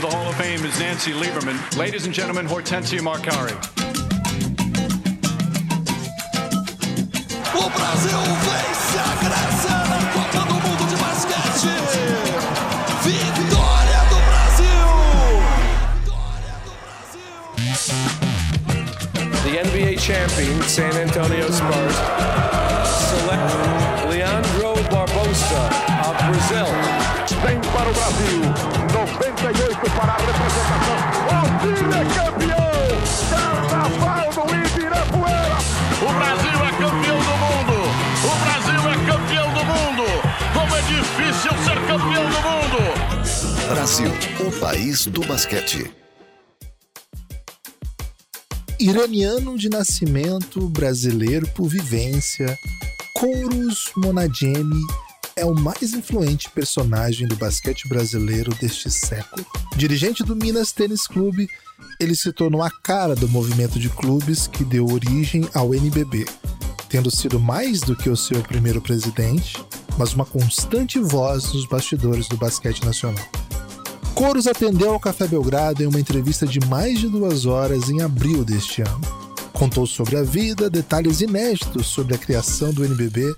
to the Hall of Fame is Nancy Lieberman. Ladies and gentlemen, Hortensia Marcari. O Brasil vence a Grécia na Copa do Mundo de Basquete. Vitória do Brasil! Vitória do Brasil! The NBA champion San Antonio Spurs select Leandro Barbosa of Brazil. Vem para o Brasil. 98 para a representação. O Chile é campeão. Carnaval do Ibirapuera. O Brasil é campeão do mundo. O Brasil é campeão do mundo. Como é difícil ser campeão do mundo. Brasil, o país do basquete. Iraniano de nascimento, brasileiro por vivência, Kouros Monadiemi é o mais influente personagem do basquete brasileiro deste século. Dirigente do Minas Tênis Clube, ele se tornou a cara do movimento de clubes que deu origem ao NBB, tendo sido mais do que o seu primeiro presidente, mas uma constante voz nos bastidores do basquete nacional. Couros atendeu ao Café Belgrado em uma entrevista de mais de duas horas em abril deste ano. Contou sobre a vida, detalhes inéditos sobre a criação do NBB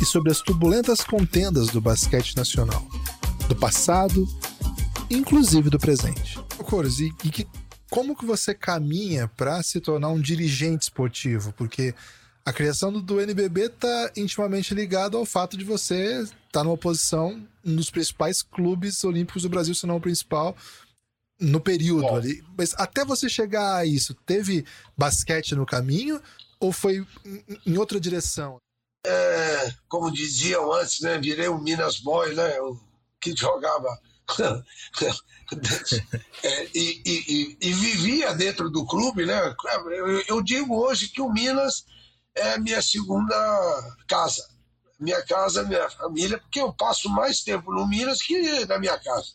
e sobre as turbulentas contendas do basquete nacional, do passado, inclusive do presente. Couros, e, e que, como que você caminha para se tornar um dirigente esportivo? Porque a criação do, do NBB está intimamente ligada ao fato de você estar tá numa posição nos principais clubes olímpicos do Brasil, se não o principal, no período Bom. ali. Mas até você chegar a isso, teve basquete no caminho ou foi em outra direção? É, como diziam antes, né? Virei um Minas Boy, né? O que jogava. é, e, e, e, vivia dentro do clube, né? Eu, eu digo hoje que o Minas é minha segunda casa. Minha casa, minha família, porque eu passo mais tempo no Minas que na minha casa.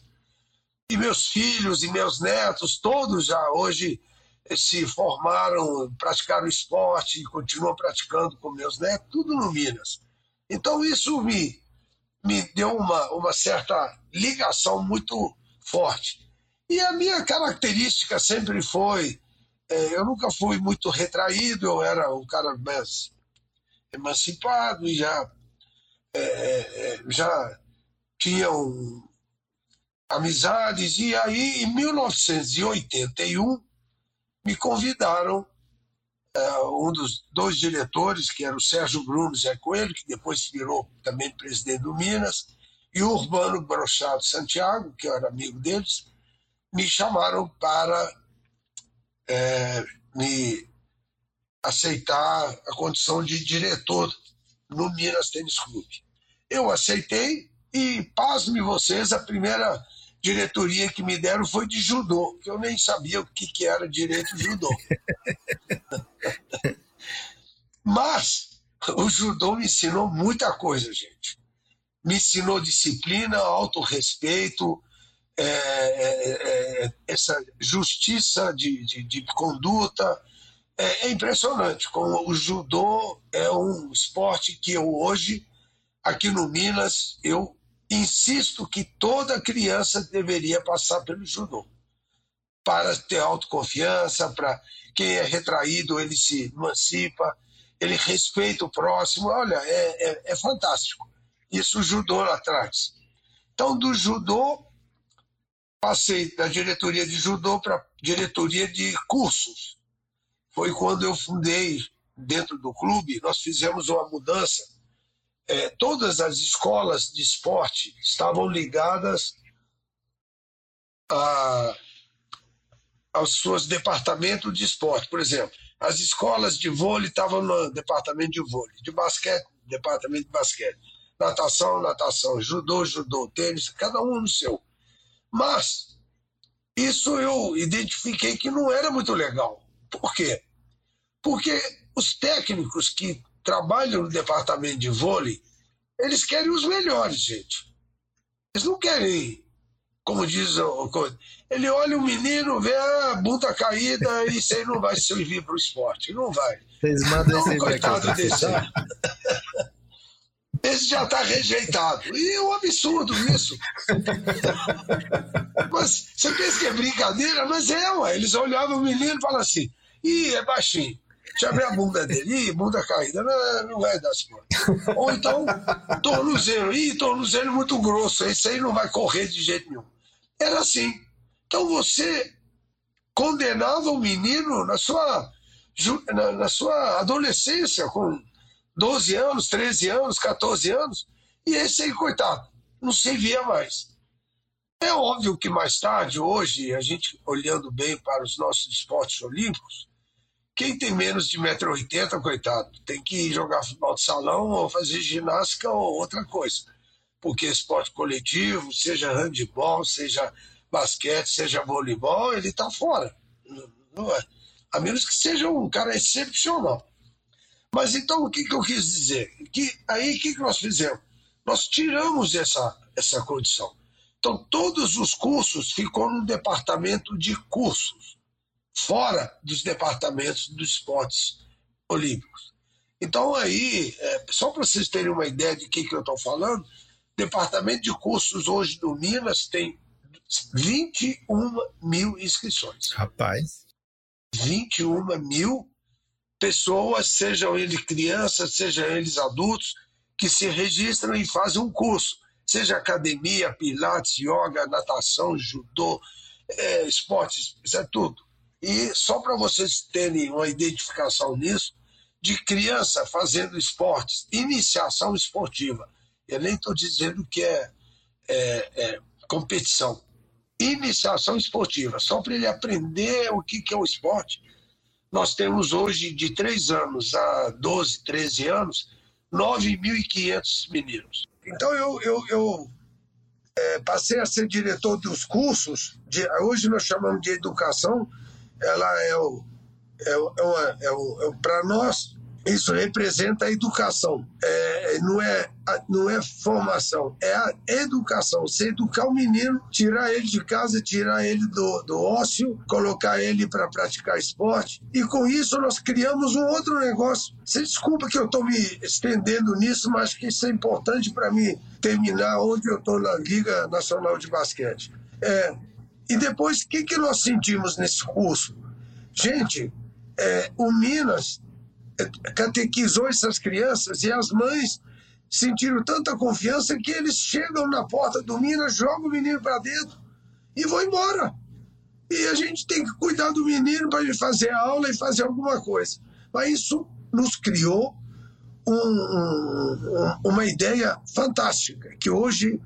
E meus filhos e meus netos, todos já hoje se formaram, praticaram esporte e continuam praticando com meus netos, tudo no Minas. Então isso me, me deu uma, uma certa ligação muito forte. E a minha característica sempre foi é, eu nunca fui muito retraído, eu era um cara mais emancipado e já, é já tinha um, amizades. E aí, em 1981, me convidaram uh, um dos dois diretores, que era o Sérgio Bruno Zé Coelho, que depois virou também presidente do Minas, e o Urbano Brochado Santiago, que eu era amigo deles, me chamaram para é, me aceitar a condição de diretor no Minas Tênis Clube. Eu aceitei e, pasme vocês, a primeira diretoria que me deram foi de judô, que eu nem sabia o que, que era direito judô. Mas o judô me ensinou muita coisa, gente. Me ensinou disciplina, autorrespeito, é, é, é, essa justiça de, de, de conduta. É, é, impressionante como o judô é um esporte que eu hoje, aqui no Minas, eu insisto que toda criança deveria passar pelo judô para ter autoconfiança, para quem é retraído ele se emancipa, ele respeita o próximo. Olha, é, é, é fantástico. Isso o judô lá atrás. Então, do judô passei da diretoria de judô para diretoria de cursos. Foi quando eu fundei dentro do clube, nós fizemos uma mudança. É, todas as escolas de esporte estavam ligadas a, aos seus departamentos de esporte. Por exemplo, as escolas de vôlei estavam no departamento de vôlei, de basquete, departamento de basquete, natação, natação, judô, judô, tênis, cada um no seu. Mas isso eu identifiquei que não era muito legal. Por quê? Porque os técnicos que trabalham no departamento de vôlei, eles querem os melhores, gente. Eles não querem, como diz o. Ele olha o menino, vê a bunda caída e isso aí não vai servir para o esporte. Não vai. Vocês mandam esse coitado desse. esse já está rejeitado. E é um absurdo isso. mas você pensa que é brincadeira, mas é, ué. Eles olhavam o menino e falavam assim: ih, é baixinho. Deixa eu a bunda dele. Ih, bunda caída. Não, não vai dar certo. Ou então, tornozelo. Ih, tornozelo muito grosso. Esse aí não vai correr de jeito nenhum. Era assim. Então você condenava o menino na sua, na, na sua adolescência, com 12 anos, 13 anos, 14 anos, e esse aí, coitado, não se via mais. É óbvio que mais tarde, hoje, a gente olhando bem para os nossos esportes olímpicos, quem tem menos de 1,80m, coitado, tem que jogar futebol de salão ou fazer ginástica ou outra coisa. Porque esporte coletivo, seja handebol, seja basquete, seja voleibol, ele está fora. Não é? A menos que seja um cara excepcional. Mas então o que, que eu quis dizer? Que aí o que, que nós fizemos? Nós tiramos essa, essa condição. Então todos os cursos ficou no departamento de cursos, fora dos departamentos dos esportes olímpicos. Então aí, é, só para vocês terem uma ideia de que, que eu estou falando, departamento de cursos hoje do Minas tem 21 mil inscrições. Rapaz. 21 mil pessoas, sejam eles crianças, sejam eles adultos, que se registram e fazem um curso, seja academia, pilates, yoga, natação, judô, é, esportes, isso é tudo. E só para vocês terem uma identificação nisso, de criança fazendo esportes, iniciação esportiva. Eu nem estou dizendo que é, é, é competição. Iniciação esportiva, só para ele aprender o que, que é o esporte nós temos hoje, de 3 anos a 12, 13 anos, 9.500 meninos. Então, eu, eu, eu é, passei a ser diretor dos cursos, de, hoje nós chamamos de educação, ela é o, é, o, é, o, é o para nós, isso representa a educação, é, não, é, não é formação, é a educação. Você educar o menino, tirar ele de casa, tirar ele do, do ócio, colocar ele para praticar esporte. E com isso nós criamos um outro negócio. Você desculpa que eu estou me estendendo nisso, mas que isso é importante para mim terminar onde eu estou na Liga Nacional de Basquete. É, e depois, o que, que nós sentimos nesse curso? Gente, é, o Minas catequizou essas crianças e as mães sentiram tanta confiança que eles chegam na porta do Minas, jogam o menino para dentro e vão embora. E a gente tem que cuidar do menino para ele fazer aula e fazer alguma coisa. Mas isso nos criou um, um, uma ideia fantástica, que hoje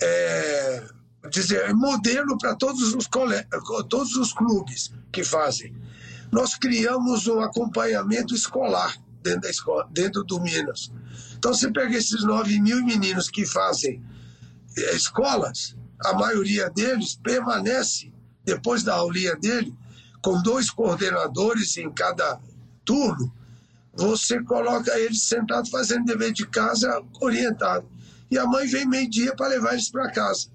é, dizer, é modelo para todos os, todos os clubes que fazem nós criamos um acompanhamento escolar dentro da escola, dentro do Minas. Então, você pega esses 9 mil meninos que fazem eh, escolas, a maioria deles permanece, depois da aulinha dele, com dois coordenadores em cada turno, você coloca eles sentados fazendo dever de casa orientado. E a mãe vem meio-dia para levar eles para casa.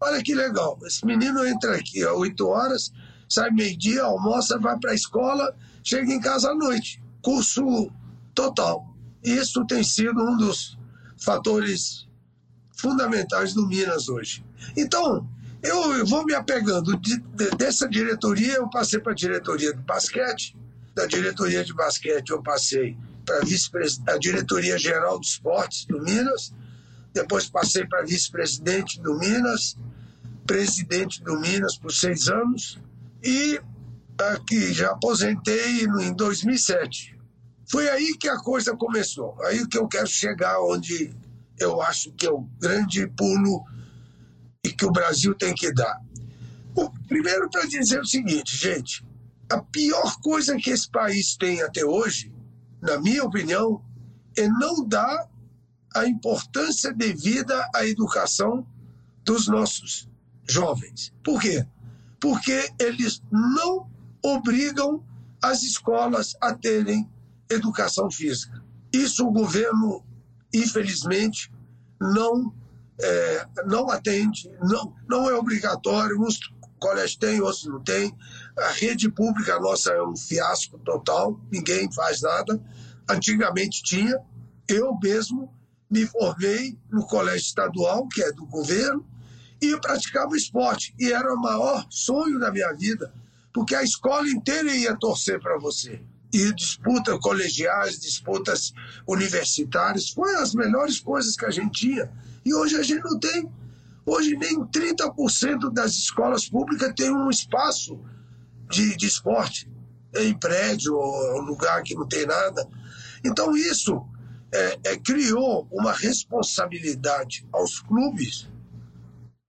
Olha que legal. Esse menino entra aqui às 8 horas, sai meio-dia, almoça, vai para a escola, chega em casa à noite. Curso total. Isso tem sido um dos fatores fundamentais do Minas hoje. Então, eu vou me apegando de, de, dessa diretoria, eu passei para a diretoria do basquete, da diretoria de basquete eu passei para a diretoria geral de esportes do Minas, depois passei para vice-presidente do Minas, presidente do Minas por seis anos, e aqui já aposentei em 2007. Foi aí que a coisa começou. Aí que eu quero chegar onde eu acho que é o grande pulo e que o Brasil tem que dar. O, primeiro para dizer o seguinte, gente, a pior coisa que esse país tem até hoje, na minha opinião, é não dar a importância devida à educação dos nossos jovens. Por quê? porque eles não obrigam as escolas a terem educação física. Isso o governo, infelizmente, não, é, não atende, não, não é obrigatório. Uns colégios têm, outros não têm. A rede pública nossa é um fiasco total, ninguém faz nada. Antigamente tinha, eu mesmo me formei no colégio estadual, que é do governo, e praticava esporte. E era o maior sonho da minha vida, porque a escola inteira ia torcer para você. E disputas colegiais, disputas universitárias, foi as melhores coisas que a gente tinha. E hoje a gente não tem. Hoje nem 30% das escolas públicas tem um espaço de, de esporte em prédio ou lugar que não tem nada. Então isso é, é, criou uma responsabilidade aos clubes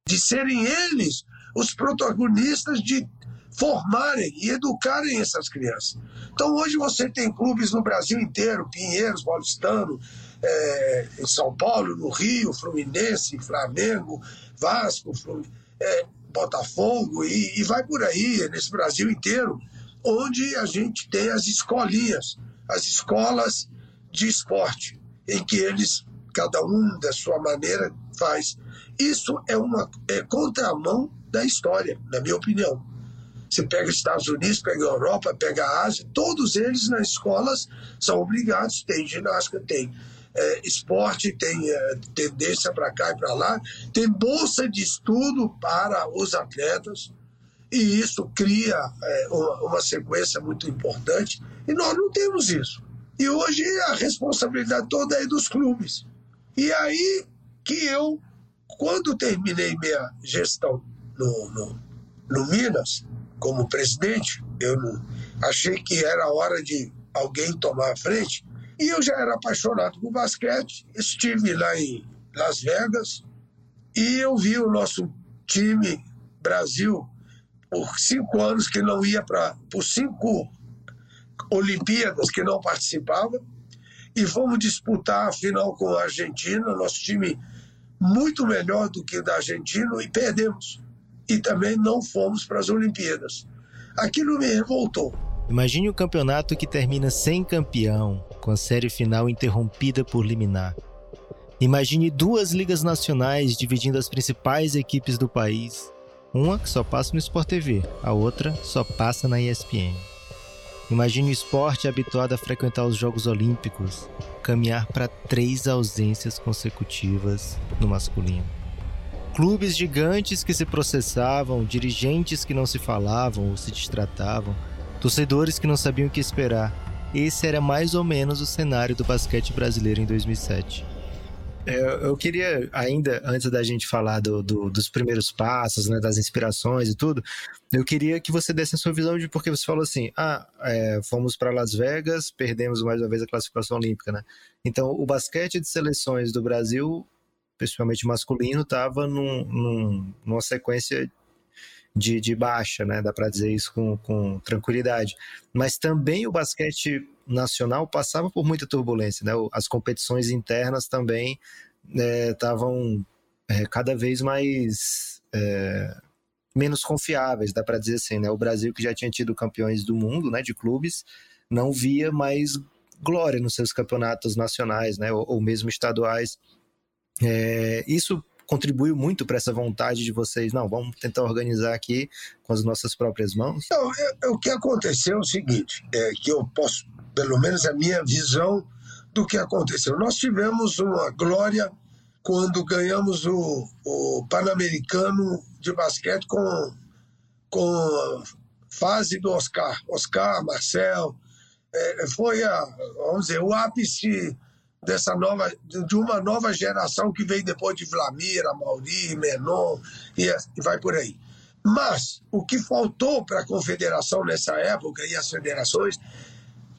de serem eles os protagonistas de formarem e educarem essas crianças. Então hoje você tem clubes no Brasil inteiro, Pinheiros, Paulistano, é, em São Paulo, no Rio, Fluminense, Flamengo, Vasco, Flum, é, Botafogo e, e vai por aí, nesse Brasil inteiro, onde a gente tem as escolinhas, as escolas de esporte, em que eles, cada um da sua maneira, faz. Isso é uma é contramão da história, na minha opinião. Você pega os Estados Unidos, pega a Europa, pega a Ásia, todos eles nas escolas são obrigados, tem ginástica, tem é, esporte, tem é, tendência para cá e para lá, tem bolsa de estudo para os atletas, e isso cria é, uma, uma sequência muito importante, e nós não temos isso. E hoje a responsabilidade toda é dos clubes. E aí que eu, quando terminei minha gestão no, no, no Minas, como presidente, eu não, achei que era hora de alguém tomar a frente. E eu já era apaixonado por basquete, estive lá em Las Vegas e eu vi o nosso time Brasil por cinco anos que não ia para por cinco Olimpíadas que não participava e fomos disputar a final com a Argentina, nosso time muito melhor do que o da Argentina e perdemos. E também não fomos para as Olimpíadas. Aquilo me revoltou. Imagine o um campeonato que termina sem campeão, com a série final interrompida por liminar. Imagine duas ligas nacionais dividindo as principais equipes do país. Uma que só passa no Sport TV, a outra só passa na ESPN. Imagine o esporte habituado a frequentar os Jogos Olímpicos caminhar para três ausências consecutivas no masculino. Clubes gigantes que se processavam, dirigentes que não se falavam ou se distratavam, torcedores que não sabiam o que esperar. Esse era mais ou menos o cenário do basquete brasileiro em 2007. É, eu queria, ainda antes da gente falar do, do, dos primeiros passos, né, das inspirações e tudo, eu queria que você desse a sua visão de porque você falou assim: ah, é, fomos para Las Vegas, perdemos mais uma vez a classificação olímpica, né? Então, o basquete de seleções do Brasil, principalmente masculino, estava num, num, numa sequência de, de baixa, né? Dá para dizer isso com, com tranquilidade. Mas também o basquete nacional passava por muita turbulência, né? As competições internas também estavam é, é, cada vez mais é, menos confiáveis, dá para dizer assim, né? O Brasil que já tinha tido campeões do mundo, né? De clubes, não via mais glória nos seus campeonatos nacionais, né? Ou, ou mesmo estaduais. É, isso contribuiu muito para essa vontade de vocês, não, vamos tentar organizar aqui com as nossas próprias mãos? Não, é, é, o que aconteceu é o seguinte, é que eu posso, pelo menos a minha visão do que aconteceu. Nós tivemos uma glória quando ganhamos o, o Pan-Americano de basquete com, com fase do Oscar. Oscar, Marcel, é, foi a, vamos dizer, o ápice dessa nova, de uma nova geração que veio depois de Vlamir, Mauri, Menon e, e vai por aí. Mas o que faltou para a confederação nessa época e as federações,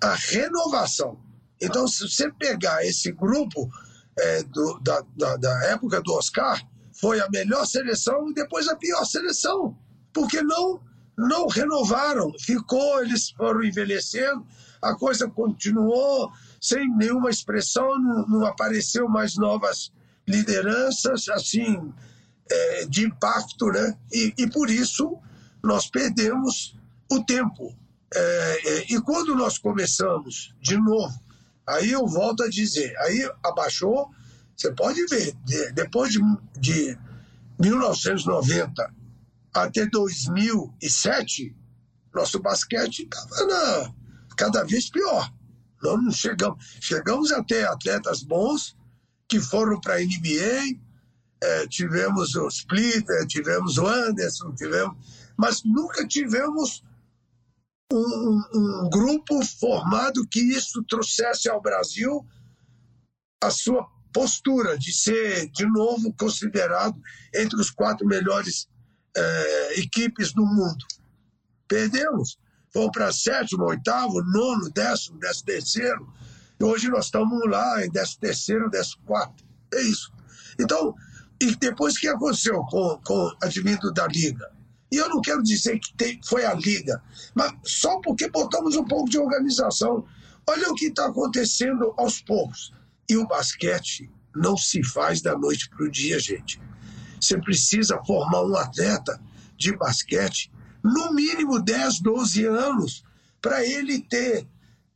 a renovação. Então, se você pegar esse grupo é, do, da, da, da época do Oscar, foi a melhor seleção e depois a pior seleção, porque não não renovaram, ficou, eles foram envelhecendo, a coisa continuou sem nenhuma expressão, não, não apareceu mais novas lideranças assim é, de impacto, né? E, e, por isso nós perdemos o tempo. É, é, e quando nós começamos de novo, aí eu volto a dizer, aí abaixou, você pode ver, de, depois de, de 1990 até 2007, nosso basquete estava cada vez pior. Nós não chegamos, chegamos a ter atletas bons que foram para a NBA, é, tivemos o Splitter, tivemos o Anderson, tivemos, mas nunca tivemos um, um, grupo formado que isso trouxesse ao Brasil a sua postura de ser, de novo, considerado entre os quatro melhores é, equipes do mundo. Perdemos. Fomos para sétimo, oitavo, nono, décimo, décimo terceiro. E hoje nós estamos lá em décimo terceiro, décimo quarto. É isso. Então, e depois o que aconteceu com, com o advindo da Liga? E eu não quero dizer que tem, foi a Liga, mas só porque botamos um pouco de organização. Olha o que está acontecendo aos poucos. E o basquete não se faz da noite para o dia, gente. Você precisa formar um atleta de basquete, no mínimo 10, 12 anos, para ele ter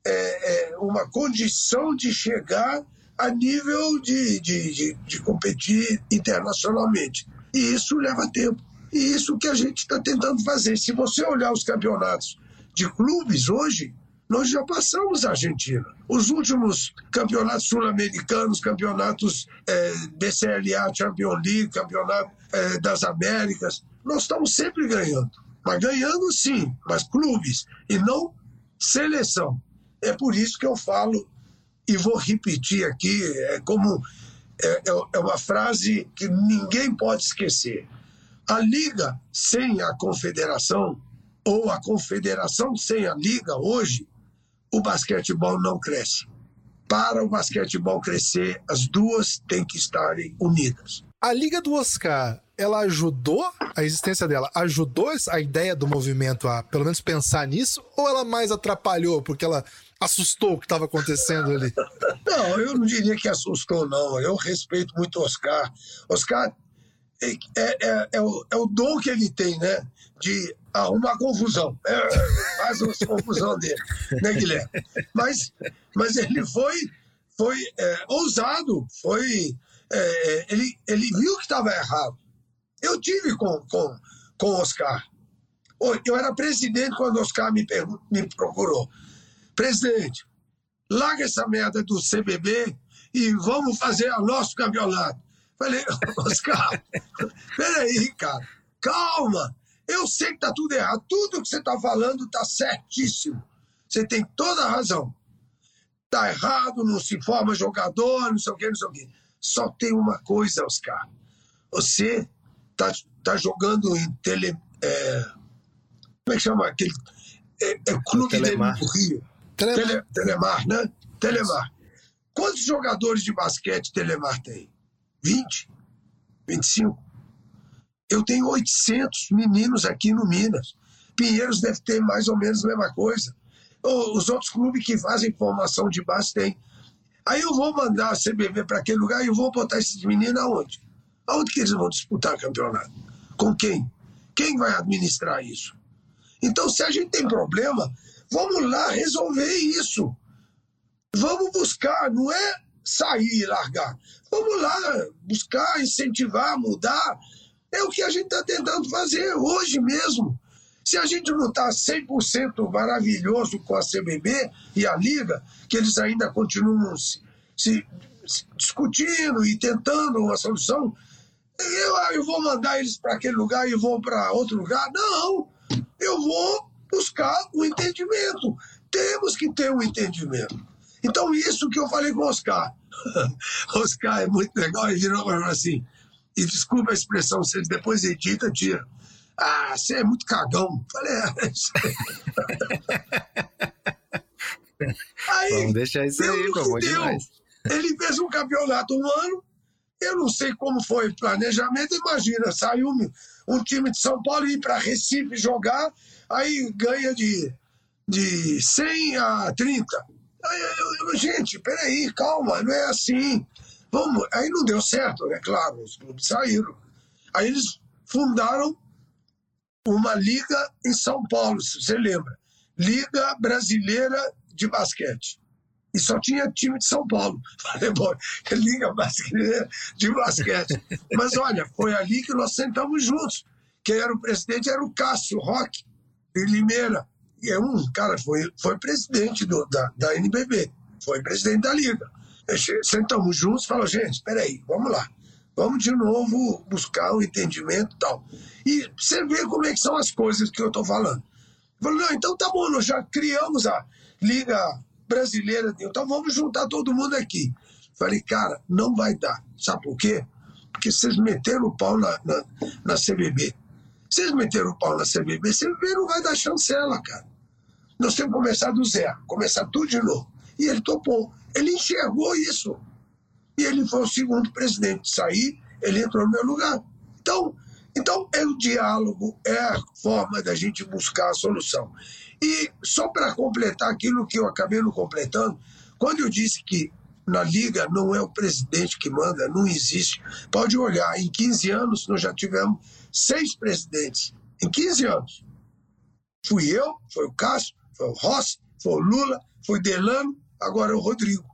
é, é, uma condição de chegar a nível de, de, de, de competir internacionalmente. E isso leva tempo. E isso que a gente está tentando fazer. Se você olhar os campeonatos de clubes hoje, nós já passamos a Argentina. Os últimos campeonatos sul-americanos, campeonatos é, BCLA, Champions League, campeonato é, das Américas, nós estamos sempre ganhando. Mas ganhando sim, mas clubes, e não seleção. É por isso que eu falo, e vou repetir aqui, é como é, é, é uma frase que ninguém pode esquecer. A liga sem a confederação, ou a confederação sem a liga, hoje, o basquetebol não cresce. Para o basquetebol crescer, as duas têm que estarem unidas. A Liga do Oscar, ela ajudou a existência dela? Ajudou a ideia do movimento a, pelo menos, pensar nisso? Ou ela mais atrapalhou porque ela assustou o que estava acontecendo ali? Não, eu não diria que assustou, não. Eu respeito muito Oscar. Oscar é, é, é, é, o, é o dom que ele tem, né? De arrumar confusão. É, faz uma confusão dele, né, Guilherme? Mas, mas ele foi, foi é, ousado, foi. É, ele, ele viu que estava errado. Eu tive com, com, com Oscar. Eu era presidente quando Oscar me, me procurou. Presidente, larga essa merda do CBB e vamos fazer o nosso campeonato. Falei, Oscar, peraí, cara, calma. Eu sei que está tudo errado. Tudo que você está falando está certíssimo. Você tem toda a razão. Está errado, não se forma jogador, não sei o quê, não sei o quê. Só tem uma coisa, Oscar. Você está tá jogando em tele. É, como é que chama aquele. É, é Clube do Rio. Telemar. Tele, Telemar, né? Telemar. Quantos jogadores de basquete Telemar tem? 20? 25? Eu tenho 800 meninos aqui no Minas. Pinheiros deve ter mais ou menos a mesma coisa. Os outros clubes que fazem formação de base têm. Aí eu vou mandar a CBV para aquele lugar e eu vou botar esses meninos aonde? Aonde que eles vão disputar campeonato? Com quem? Quem vai administrar isso? Então, se a gente tem problema, vamos lá resolver isso. Vamos buscar, não é sair e largar. Vamos lá buscar, incentivar, mudar. É o que a gente está tentando fazer hoje mesmo. Se a gente não está 100% maravilhoso com a CBB e a Liga, que eles ainda continuam se, se, se discutindo e tentando uma solução, eu, eu vou mandar eles para aquele lugar e vou para outro lugar? Não, eu vou buscar o entendimento. Temos que ter um entendimento. Então, isso que eu falei com o Oscar. Oscar é muito legal, ele virou para assim, e desculpa a expressão, se ele depois edita, tira. Ah, você é muito cagão. Falei, é, isso aí. aí Vamos deixar isso aí, pô, demais. Ele fez um campeonato um ano, eu não sei como foi o planejamento, imagina, saiu um, um time de São Paulo ir para Recife jogar, aí ganha de, de 100 a 30. Aí, eu, eu, gente, peraí, calma, não é assim. Vamos. Aí não deu certo, é claro, os clubes saíram. Aí eles fundaram uma liga em São Paulo, se você lembra. Liga Brasileira de Basquete. E só tinha time de São Paulo. Falei, bom, Liga de Basquete. Mas olha, foi ali que nós sentamos juntos. Quem era o presidente era o Cássio Roque, de Limeira. E é um cara foi, foi presidente do, da, da NBB, foi presidente da Liga. Sentamos juntos e falamos, gente, espera aí, vamos lá. Vamos de novo buscar um entendimento e tal. E você vê como é que são as coisas que eu estou falando. Falei, não, então tá bom, nós já criamos a Liga Brasileira, então vamos juntar todo mundo aqui. Falei, cara, não vai dar. Sabe por quê? Porque vocês meteram o pau na, na, na CBB. Vocês meteram o pau na CBB, CBB não vai dar chancela, cara. Nós temos que começar do zero, começar tudo de novo. E ele topou. Ele enxergou isso. E ele foi o segundo presidente. Sair, ele entrou no meu lugar. Então, então é o diálogo, é a forma da gente buscar a solução. E só para completar aquilo que eu acabei não completando, quando eu disse que na Liga não é o presidente que manda, não existe. Pode olhar, em 15 anos nós já tivemos seis presidentes. Em 15 anos. Fui eu, foi o Cássio, foi o Rossi, foi o Lula, foi o Delano, agora é o Rodrigo.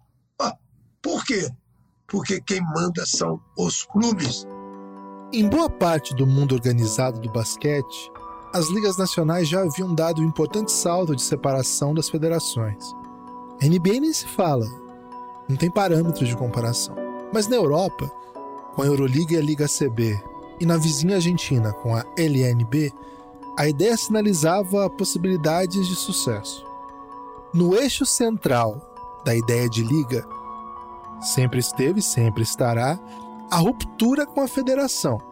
Ah, por quê? Porque quem manda são os clubes. Em boa parte do mundo organizado do basquete, as ligas nacionais já haviam dado um importante salto de separação das federações. A NBA nem se fala, não tem parâmetros de comparação. Mas na Europa, com a Euroliga e a Liga CB, e na vizinha Argentina, com a LNB, a ideia sinalizava possibilidades de sucesso. No eixo central da ideia de liga, sempre esteve e sempre estará a ruptura com a federação.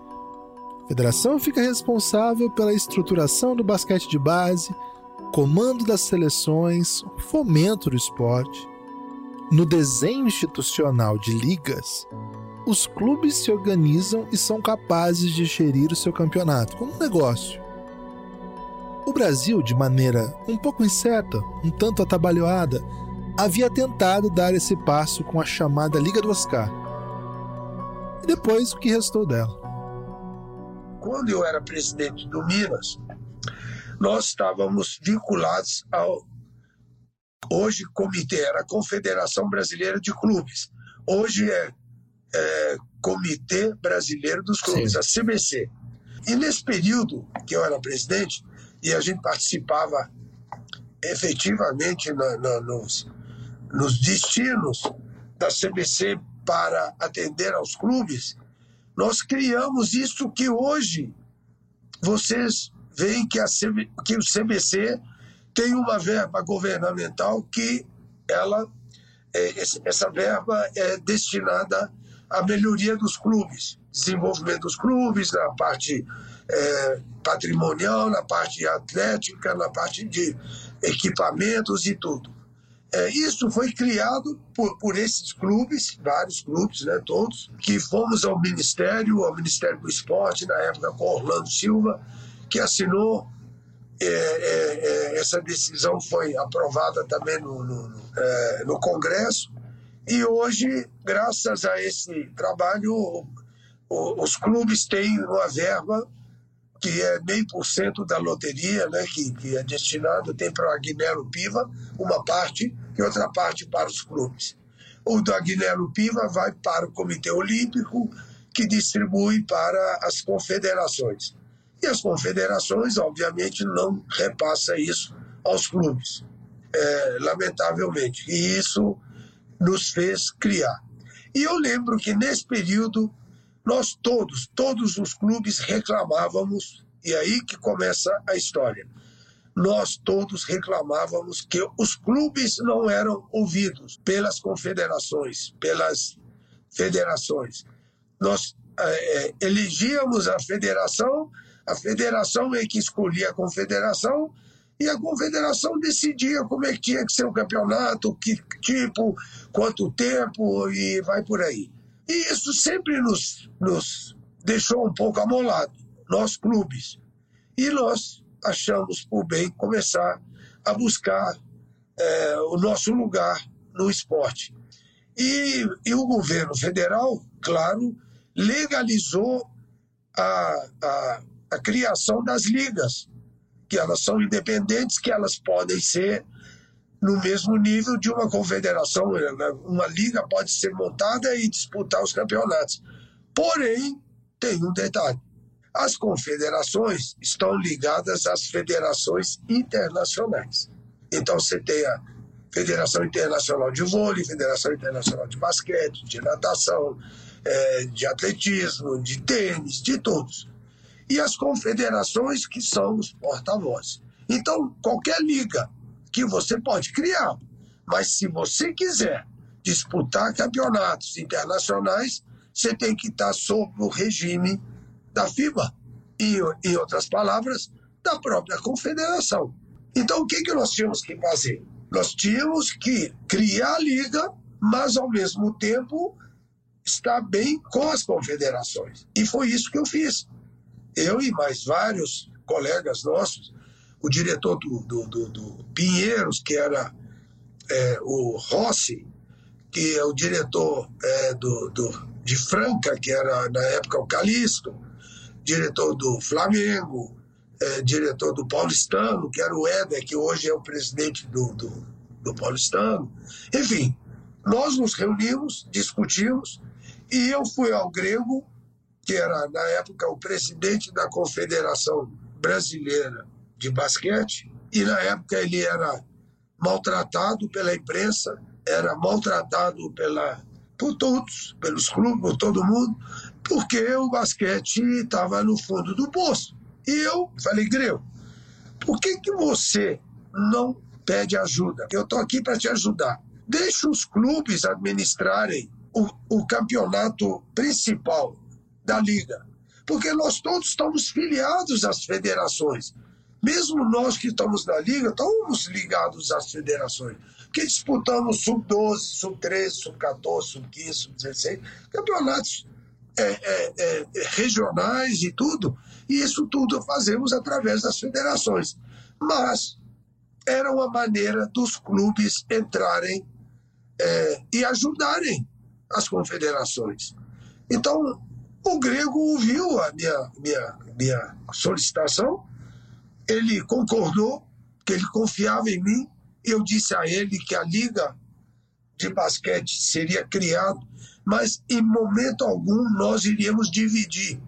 Federação fica responsável pela estruturação do basquete de base, comando das seleções, fomento do esporte. No desenho institucional de ligas, os clubes se organizam e são capazes de gerir o seu campeonato como um negócio. O Brasil, de maneira um pouco incerta, um tanto atabalhoada, havia tentado dar esse passo com a chamada Liga do Oscar e depois o que restou dela. Quando eu era presidente do Minas, nós estávamos vinculados ao hoje comitê, era a Confederação Brasileira de Clubes. Hoje é, é Comitê Brasileiro dos Clubes, Sim. a CBC. E nesse período que eu era presidente, e a gente participava efetivamente na, na, nos, nos destinos da CBC para atender aos clubes, nós criamos isso que hoje vocês veem que, a que o CBC tem uma verba governamental que ela é, essa verba é destinada à melhoria dos clubes, desenvolvimento dos clubes, na parte é, patrimonial, na parte atlética, na parte de equipamentos e tudo. É, isso foi criado por, por esses clubes, vários clubes, né, todos, que fomos ao Ministério, ao Ministério do Esporte, na época com Orlando Silva, que assinou. É, é, é essa decisão foi aprovada também no, no, no, é, Congresso. E hoje, graças a esse trabalho, o, os clubes têm uma verba que é meio por cento da loteria, né, que, que é destinado, tem para o Aguinero Piva uma parte e outra parte para os clubes. O do Aguinero Piva vai para o Comitê Olímpico, que distribui para as confederações. E as confederações, obviamente, não repassam isso aos clubes, é, lamentavelmente. E isso nos fez criar. E eu lembro que nesse período nós todos, todos os clubes reclamávamos, e aí que começa a história. Nós todos reclamávamos que os clubes não eram ouvidos pelas confederações, pelas federações. Nós é, elegíamos a federação, a federação é que escolhia a confederação, e a confederação decidia como é que tinha que ser o campeonato, que tipo, quanto tempo e vai por aí. E isso sempre nos, nos deixou um pouco amolado, nós clubes. E nós achamos por bem começar a buscar é, o nosso lugar no esporte. E, e, o governo federal, claro, legalizou a, a, a criação das ligas, que elas são independentes, que elas podem ser no mesmo nível de uma confederação. Né? Uma liga pode ser montada e disputar os campeonatos. Porém, tem um detalhe: as confederações estão ligadas às federações internacionais. Então, você tem a Federação Internacional de Vôlei, Federação Internacional de Basquete, de natação, é, de atletismo, de tênis, de todos. E as confederações que são os porta-vozes. Então, qualquer liga que você pode criar, mas se você quiser disputar campeonatos internacionais, você tem que estar sob o regime da FIBA. E, em outras palavras, da própria confederação. Então, o que, que nós tínhamos que fazer? Nós tínhamos que criar a liga, mas, ao mesmo tempo, estar bem com as confederações. E foi isso que eu fiz. Eu e mais vários colegas nossos, o diretor do, do, do, do Pinheiros, que era é, o Rossi, que é o diretor é, do, do, de Franca, que era na época o Calixto, diretor do Flamengo, é, diretor do Paulistano, que era o Éder, que hoje é o presidente do, do, do Paulistano. Enfim, nós nos reunimos, discutimos, e eu fui ao Grego, que era na época o presidente da Confederação Brasileira de Basquete, e na época ele era maltratado pela imprensa, era maltratado pela, por todos, pelos clubes, por todo mundo, porque o basquete estava no fundo do poço. E eu falei, Greu, por que, que você não pede ajuda? Eu estou aqui para te ajudar. Deixa os clubes administrarem o, o campeonato principal da liga, porque nós todos estamos filiados às federações. Mesmo nós que estamos na liga, estamos ligados às federações. Porque disputamos sub-12, sub-13, sub-14, sub-15, sub-16, campeonatos é, é, é, regionais e tudo. E isso tudo fazemos através das federações. Mas era uma maneira dos clubes entrarem é, e ajudarem as confederações. Então, o grego ouviu a minha, minha, minha solicitação, ele concordou, que ele confiava em mim, eu disse a ele que a liga de basquete seria criada, mas em momento algum nós iríamos dividir.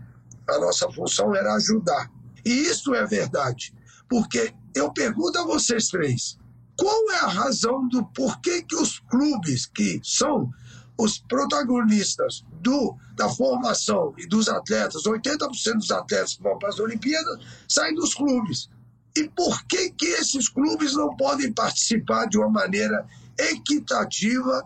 A nossa função era ajudar. E isso é verdade, porque eu pergunto a vocês três, qual é a razão do porquê que os clubes que são os protagonistas do, da formação e dos atletas, 80% dos atletas que vão para as Olimpíadas, saem dos clubes. E por que, que esses clubes não podem participar de uma maneira equitativa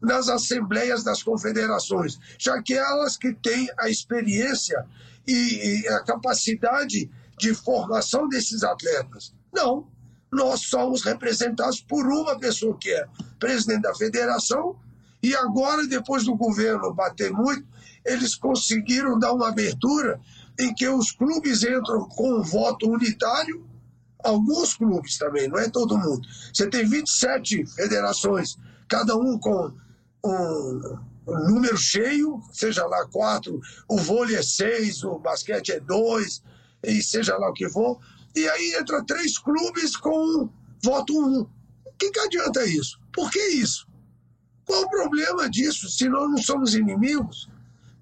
nas assembleias das confederações, já que elas que têm a experiência e, e a capacidade de formação desses atletas? Não, nós somos representados por uma pessoa que é presidente da federação e agora, depois do governo bater muito, eles conseguiram dar uma abertura em que os clubes entram com um voto unitário, alguns clubes também, não é todo mundo. Você tem 27 federações, cada um com um, um número cheio, seja lá quatro, o vôlei é seis, o basquete é dois, e seja lá o que for. E aí entra três clubes com voto um. O que, que adianta isso? Por que isso? Qual o problema disso se nós não somos inimigos?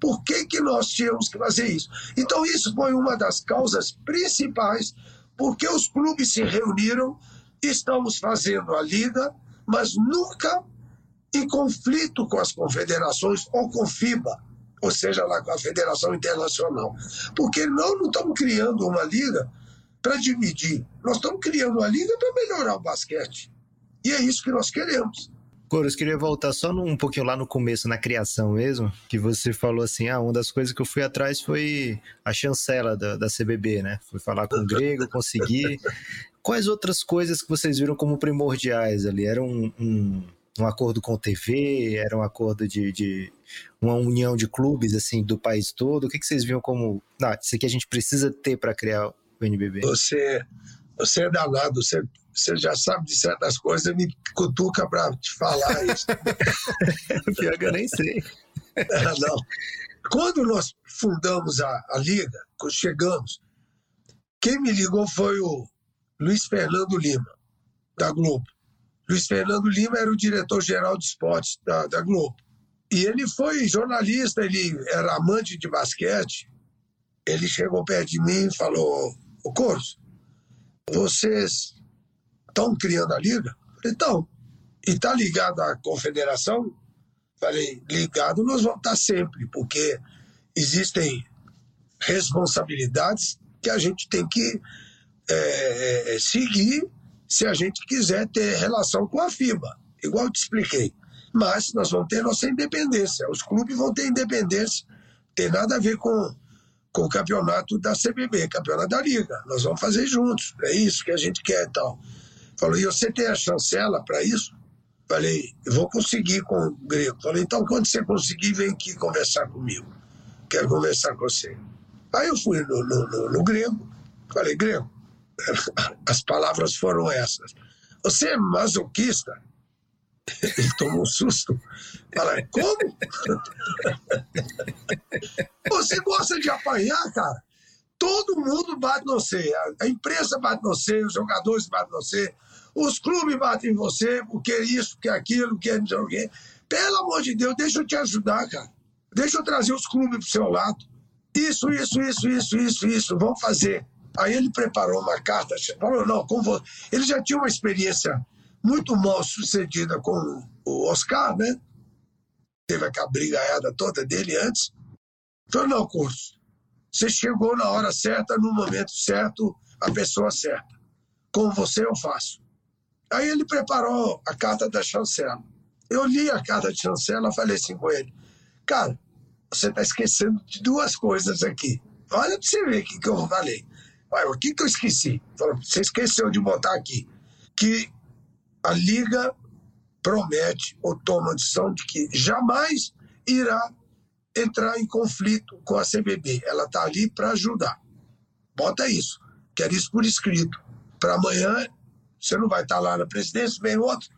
Por que, que nós tínhamos que fazer isso? Então, isso foi uma das causas principais porque os clubes se reuniram, estamos fazendo a liga, mas nunca em conflito com as confederações ou com FIBA, ou seja, lá com a Federação Internacional. Porque nós não estamos criando uma liga para dividir, nós estamos criando uma liga para melhorar o basquete. E é isso que nós queremos. Coros, queria voltar só um pouquinho lá no começo, na criação mesmo, que você falou assim, ah, uma das coisas que eu fui atrás foi a chancela da, da CBB, né? Fui falar com o Grego, consegui. Quais outras coisas que vocês viram como primordiais ali? Era um, um, um acordo com TV? Era um acordo de, de, uma união de clubes, assim, do país todo? O que, que vocês viam como, não, isso aqui a gente precisa ter para criar o NBB? Você, você é danado, você você já sabe de certas coisas, me cutuca para te falar isso. Pior que eu nem sei. É, não. Quando nós fundamos a, a Liga, quando chegamos, quem me ligou foi o Luiz Fernando Lima, da Globo. Luiz Fernando Lima era o diretor-geral de esportes da, da Globo. E ele foi jornalista, ele era amante de basquete. Ele chegou perto de mim e falou: O Corso, vocês estão criando a liga? Então, E está ligado à confederação? Falei, ligado nós vamos estar sempre, porque existem responsabilidades que a gente tem que é, seguir se a gente quiser ter relação com a FIBA, igual eu te expliquei. Mas nós vamos ter nossa independência, os clubes vão ter independência, tem nada a ver com, com o campeonato da CBB, campeonato da Liga. Nós vamos fazer juntos, é isso que a gente quer e tal. Falou, e você tem a chancela para isso? Falei, vou conseguir com o grego. Falei, então quando você conseguir, vem aqui conversar comigo. Quero conversar com você. Aí eu fui no, no, no, no grego, falei, grego, as palavras foram essas. Você é masoquista? Ele tomou um susto. Falei, como? Você gosta de apanhar, cara? Todo mundo bate no você. A imprensa bate no você, os jogadores batem no você, os clubes batem em você, porque isso, porque aquilo, porque não sei o quê. Pelo amor de Deus, deixa eu te ajudar, cara. Deixa eu trazer os clubes pro seu lado. Isso, isso, isso, isso, isso, isso. Vamos fazer. Aí ele preparou uma carta, falou, não, com você. Ele já tinha uma experiência muito mal sucedida com o Oscar, né? Teve aquela brigaiada toda dele antes. Falou, não, curso, você chegou na hora certa, no momento certo, a pessoa certa. Com você eu faço. Aí ele preparou a carta da chancela. Eu li a carta de chancela falei assim com ele: Cara, você está esquecendo de duas coisas aqui. Olha para você ver o que, que eu falei. Ué, o que, que eu esqueci? Você esqueceu de botar aqui que a Liga promete ou toma a decisão de que jamais irá entrar em conflito com a CBB. Ela está ali para ajudar. Bota isso. Quero isso por escrito. Para amanhã você não vai estar lá na presidência, vem outro,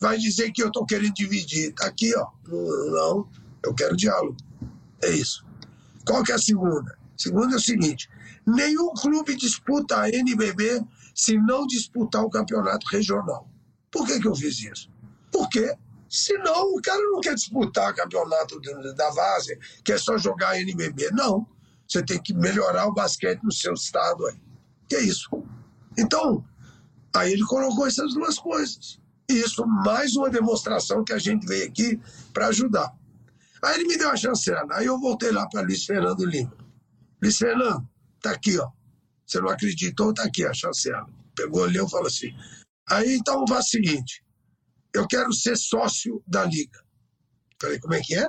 vai dizer que eu estou querendo dividir. Está aqui, ó. Não, eu quero diálogo. É isso. Qual que é a segunda? Segunda é o seguinte: nenhum clube disputa a NBB se não disputar o campeonato regional. Por que, que eu fiz isso? Porque senão o cara não quer disputar o campeonato da base, quer só jogar NBB. Não. Você tem que melhorar o basquete no seu estado aí. Que é isso. Então, Aí ele colocou essas duas coisas. Isso, mais uma demonstração que a gente veio aqui para ajudar. Aí ele me deu a chancela. Aí eu voltei lá para Luiz Fernando Lima. Luiz Fernando, tá aqui, ó. Você não acreditou, tá aqui a chancela. Pegou, leu e falou assim. Aí então vá o seguinte: eu quero ser sócio da Liga. Falei, como é que é?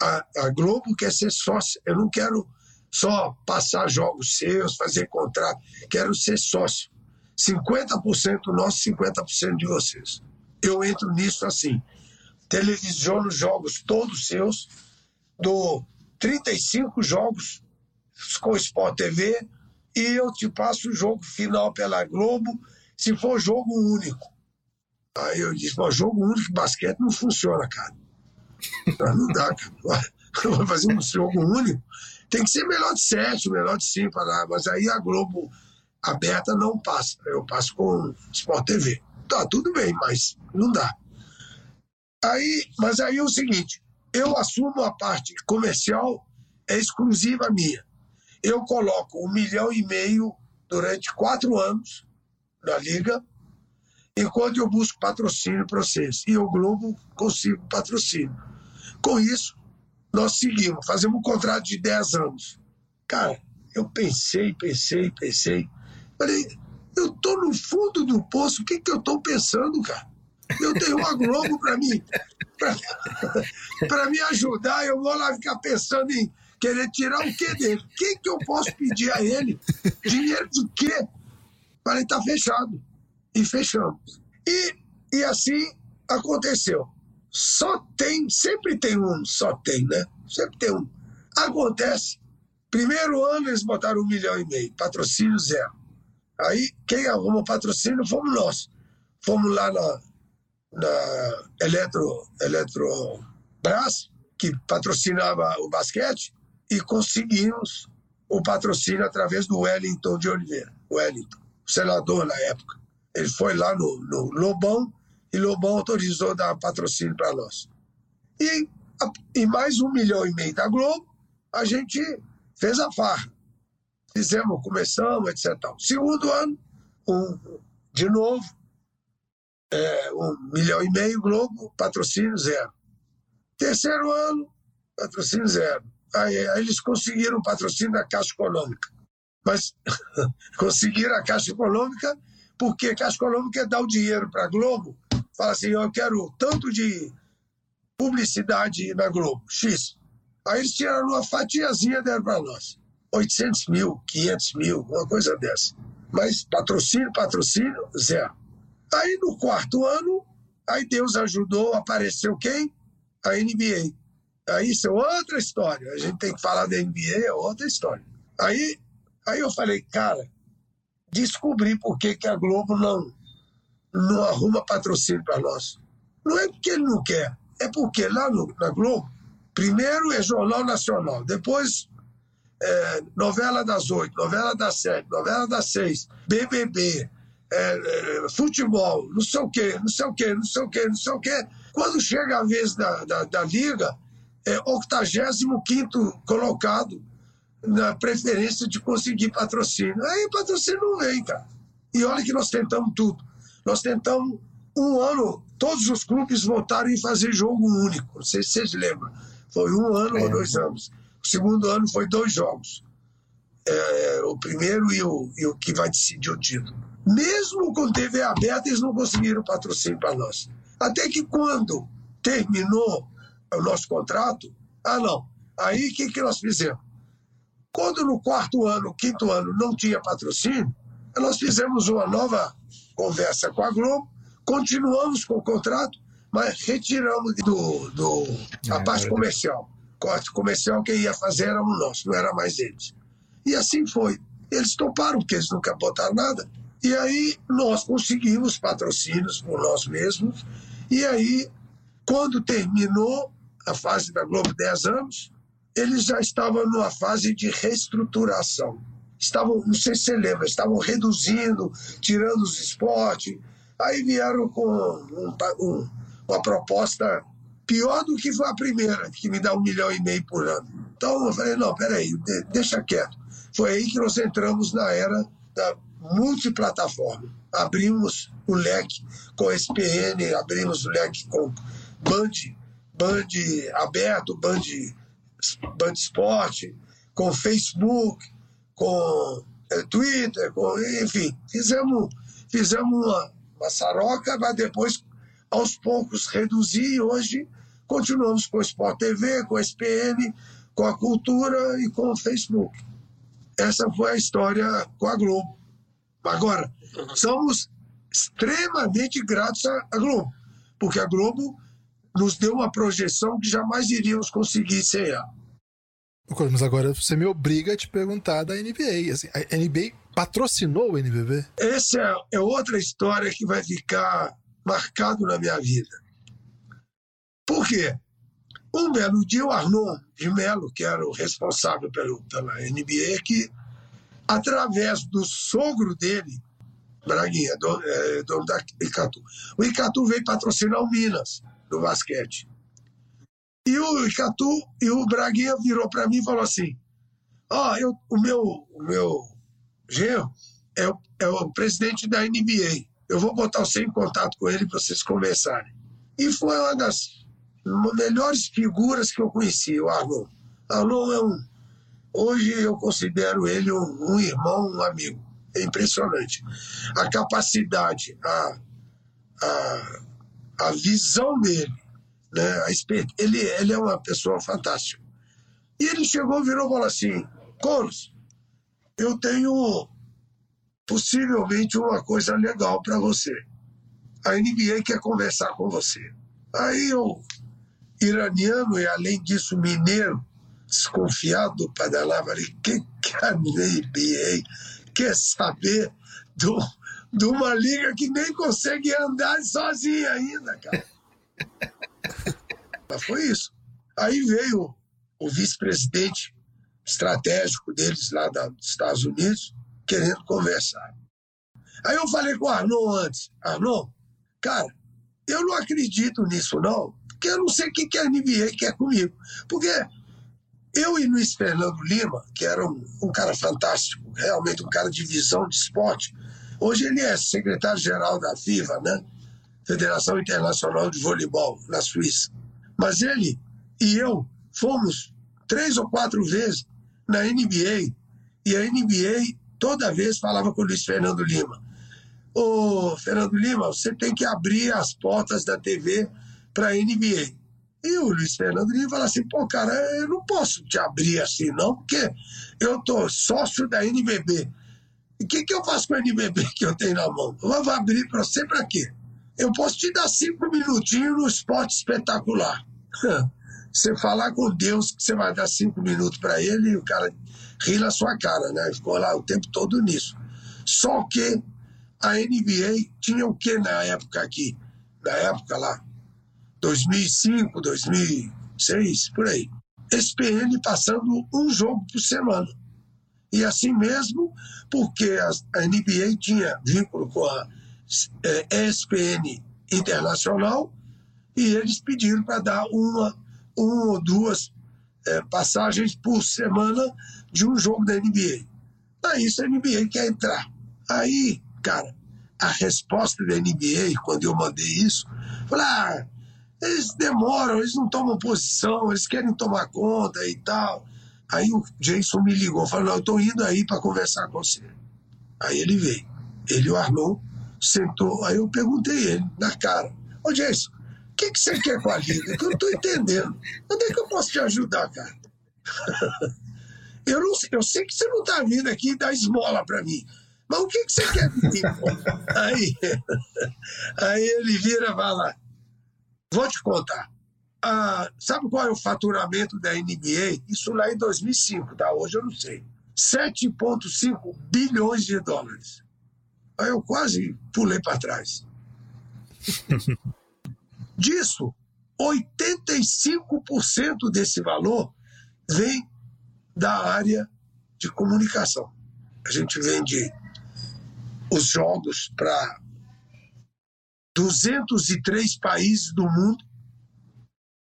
A, a Globo quer ser sócio. Eu não quero só passar jogos seus, fazer contrato. Quero ser sócio. 50% nosso, 50% de vocês. Eu entro nisso assim. Televisiono jogos todos seus, dou 35 jogos com Sport TV e eu te passo o jogo final pela Globo, se for jogo único. Aí eu disse, pô, jogo único basquete não funciona, cara. Não dá, cara. Vai fazer um jogo único. Tem que ser melhor de sete, melhor de cinco, mas aí a Globo aberta não passa. Eu passo com Sport TV. Tá, tudo bem, mas não dá. Aí, mas aí é o seguinte, eu assumo a parte comercial, é exclusiva minha. Eu coloco um milhão e meio durante quatro anos na Liga, enquanto eu busco patrocínio para vocês. E o Globo consigo patrocínio. Com isso, nós seguimos, fazemos um contrato de 10 anos. Cara, eu pensei, pensei, pensei. Falei, eu tô no fundo do poço, o que, que eu tô pensando, cara? Eu tenho uma Globo para mim, para me ajudar, eu vou lá ficar pensando em querer tirar o quê dele? O que, que eu posso pedir a ele? Dinheiro do quê? Falei, tá fechado. E fechamos. E, e assim aconteceu. Só tem, sempre tem um, só tem, né? Sempre tem um. Acontece. Primeiro ano eles botaram um milhão e meio, patrocínio zero. Aí quem arrumou patrocínio fomos nós. Fomos lá na, na Eletro, Eletrobras, que patrocinava o basquete, e conseguimos o patrocínio através do Wellington de Oliveira, Wellington, senador na época. Ele foi lá no, no Lobão e Lobão autorizou dar patrocínio para nós. E, e mais um milhão e meio da Globo, a gente fez a farra fizemos, começamos, etc. Segundo ano, um, de novo, é, um milhão e meio, Globo, patrocínio zero. Terceiro ano, patrocínio zero. Aí, aí eles conseguiram o patrocínio da Caixa Econômica. Mas conseguiram a Caixa Econômica porque Caixa Econômica dá o dinheiro para a Globo, fala assim, eu quero tanto de publicidade na Globo, X. Aí eles tiraram uma fatiazinha dela para nós. 800 mil, 500 mil, uma coisa dessa. Mas patrocínio, patrocínio, zero. Aí no quarto ano, aí Deus ajudou, apareceu quem? A NBA. Aí isso é outra história. A gente tem que falar da NBA, é outra história. Aí, aí eu falei, cara, descobri por que, que a Globo não, não arruma patrocínio para nós. Não é porque ele não quer, é porque lá no, na Globo, primeiro é Jornal Nacional, depois é, novela das oito, novela das sete, novela das seis, BBB, é, é, futebol, não sei o quê, não sei o quê, não sei o quê, não sei o quê. Quando chega a vez da, da, da Liga, é 85 colocado na preferência de conseguir patrocínio. Aí o patrocínio não vem, cara. E olha que nós tentamos tudo. Nós tentamos um ano, todos os clubes voltaram em fazer jogo único. Não sei se vocês lembram. Foi um ano é. ou dois anos. O segundo ano foi dois jogos. É, o primeiro e o, e o que vai decidir o título. Mesmo com TV aberta, eles não conseguiram patrocínio para nós. Até que quando terminou o nosso contrato, ah, não. Aí o que, que nós fizemos? Quando no quarto ano, quinto ano, não tinha patrocínio, nós fizemos uma nova conversa com a Globo, continuamos com o contrato, mas retiramos do, do a é, parte comercial. Corte comercial quem ia fazer era o nosso, não era mais eles. E assim foi. Eles toparam, porque eles nunca botaram nada. E aí nós conseguimos patrocínios por nós mesmos. E aí, quando terminou a fase da Globo 10 anos, eles já estavam numa fase de reestruturação. Estavam, não sei se você lembra, estavam reduzindo, tirando os esportes. Aí vieram com um, um, uma proposta pior do que foi a primeira, que me dá um milhão e meio por ano. Então eu falei, não, peraí, deixa quieto. Foi aí que nós entramos na era da multiplataforma. Abrimos o leque com SPN, abrimos o leque com Band, Band aberto, Band Band Esporte, com Facebook, com é, Twitter, com, enfim, fizemos, fizemos uma, uma saroca, mas depois, aos poucos, reduzir e hoje continuamos com o Sport TV, com a SPN, com a Cultura e com o Facebook. Essa foi a história com a Globo. Agora, somos extremamente gratos à Globo, porque a Globo nos deu uma projeção que jamais iríamos conseguir sem ela. Mas agora você me obriga a te perguntar da NBA. Assim, a NBA patrocinou o NBB? Essa é, outra história que vai ficar marcado na minha vida. Por quê? Um belo dia, o Arnon de Mello, que era o responsável pelo, pela NBA, que, através do sogro dele, Braguinha, dono, é, dono da Icatu, o Icatu veio patrocinar o Minas no basquete. E o Icatu e o Braguinha virou para mim e falou assim: Ó, oh, o meu, o meu genro é o, é o presidente da NBA. Eu vou botar você em contato com ele para vocês conversarem. E foi uma das melhores figuras que eu conheci, o Arnon. Arnon é um. Hoje eu considero ele um, um irmão, um amigo. É impressionante. A capacidade, a, a, a visão dele né? Ele, ele é uma pessoa fantástica. E ele chegou, virou e falou assim: Coros, eu tenho possivelmente uma coisa legal para você. A NBA quer conversar com você. Aí eu, iraniano e além disso mineiro, desconfiado do Padalá, falei: que, que a NBA quer saber do, de uma liga que nem consegue andar sozinha ainda, cara? Mas foi isso. Aí veio o vice-presidente estratégico deles lá dos Estados Unidos, querendo conversar. Aí eu falei com o Arnon antes, Arnon, cara, eu não acredito nisso não, porque eu não sei o que a NBA quer comigo. Porque eu e Luiz Fernando Lima, que era um, um cara fantástico, realmente um cara de visão de esporte, hoje ele é secretário-geral da FIVA, né? Federação Internacional de Voleibol, na Suíça. Mas ele e eu fomos três ou quatro vezes na NBA, e a NBA toda vez falava com o Luiz Fernando Lima. Ô, Fernando Lima, você tem que abrir as portas da TV para a NBA. E o Luiz Fernando Lima fala assim: pô, cara, eu não posso te abrir assim, não, porque eu tô sócio da NBB. O que, que eu faço com a NBB que eu tenho na mão? Eu vou abrir para você para quê? Eu posso te dar cinco minutinhos no esporte espetacular. Você falar com Deus que você vai dar cinco minutos para ele e o cara ri na sua cara, né? Ficou lá o tempo todo nisso. Só que a NBA tinha o que na época aqui? Na época lá, 2005, 2006, por aí. SPN passando um jogo por semana. E assim mesmo, porque a NBA tinha vínculo com a ESPN Internacional e eles pediram para dar uma, uma ou duas é, passagens por semana de um jogo da NBA. Aí isso a NBA quer entrar. Aí, cara, a resposta da NBA, quando eu mandei isso, falou: ah, eles demoram, eles não tomam posição, eles querem tomar conta e tal. Aí o Jason me ligou, falou: não, eu estou indo aí para conversar com você. Aí ele veio. Ele o Arnon sentou. Aí eu perguntei ele, na cara: Ô Jason, o que, que você quer com a liga? Que eu não estou entendendo. Onde é que eu posso te ajudar, cara? eu, não, eu sei que você não está vindo aqui dar esmola para mim. Mas o que, que você quer mim? aí, aí ele vira e fala: Vou te contar. Ah, sabe qual é o faturamento da NBA? Isso lá em 2005, tá? Hoje eu não sei. 7,5 bilhões de dólares. Aí eu quase pulei para trás. Disso, 85% desse valor vem da área de comunicação. A gente vende os jogos para 203 países do mundo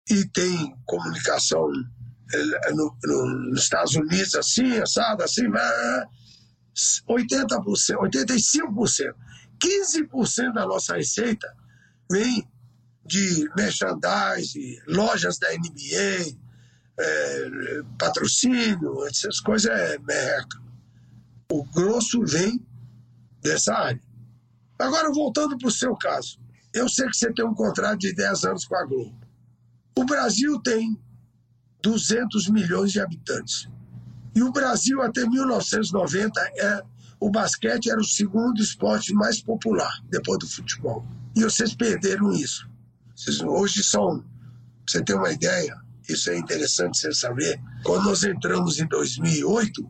e tem comunicação eh, no, no, nos Estados Unidos assim, assado, assim, 80%, 85%. 15% da nossa receita vem de merchandising, lojas da NBA, é, patrocínio, essas coisas é merca. O grosso vem dessa área. Agora, voltando para o seu caso, eu sei que você tem um contrato de 10 anos com a Globo. O Brasil tem 200 milhões de habitantes. E o Brasil, até 1990, é, o basquete era o segundo esporte mais popular, depois do futebol. E vocês perderam isso. Vocês hoje são, você ter uma ideia, isso é interessante você saber, quando nós entramos em 2008,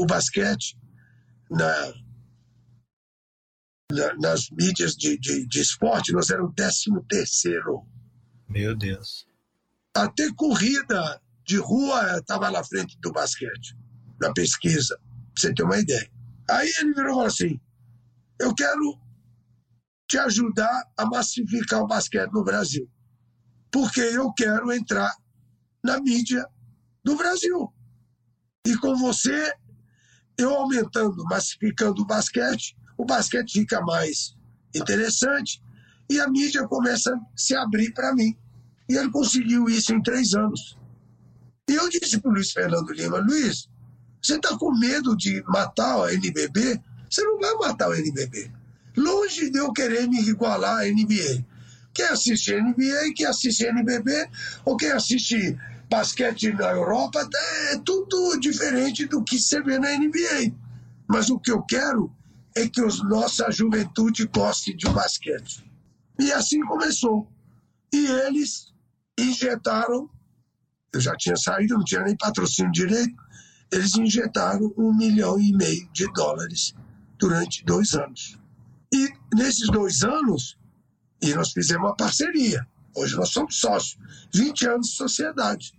o basquete na, na, nas mídias de, de, de, esporte, nós éramos o 13 terceiro. Meu Deus. Até corrida de rua estava na frente do basquete, na pesquisa, pra você ter uma ideia. Aí ele virou e falou assim: eu quero te ajudar a massificar o basquete no Brasil. Porque eu quero entrar na mídia do Brasil. E com você, eu aumentando, massificando o basquete, o basquete fica mais interessante e a mídia começa a se abrir para mim. E ele conseguiu isso em três anos. E eu disse para o Luiz Fernando Lima: Luiz, você está com medo de matar o NBB? Você não vai matar o NBB. Longe de eu querer me igualar à NBA. Quem assiste NBA, quem assiste NBB, ou quem assiste basquete na Europa, é tudo diferente do que você vê na NBA. Mas o que eu quero é que os, nossa juventude goste de basquete. E assim começou. E eles injetaram, eu já tinha saído, não tinha nem patrocínio direito, eles injetaram um milhão e meio de dólares durante dois anos. E nesses dois anos, e nós fizemos uma parceria. Hoje nós somos sócios, 20 anos de sociedade.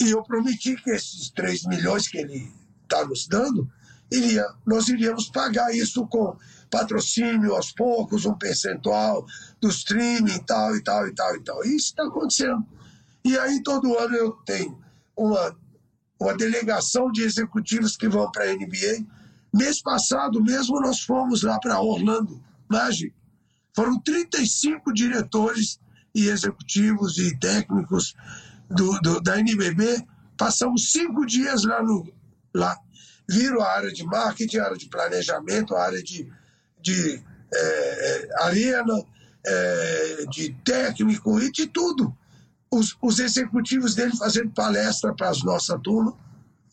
E eu prometi que esses 3 milhões que ele está nos dando, iria, nós iríamos pagar isso com patrocínio aos poucos, um percentual do streaming e tal, e tal, e tal, e tal. Isso está acontecendo. E aí todo ano eu tenho uma, uma delegação de executivos que vão para a NBA. Mês passado mesmo nós fomos lá para Orlando, Magic, Foram 35 diretores e executivos e técnicos do, do, da NBB. Passamos cinco dias lá, no, lá. Viram a área de marketing, a área de planejamento, a área de, de é, arena, é, de técnico e de tudo. Os, os executivos dele fazendo palestra para as nossa turma.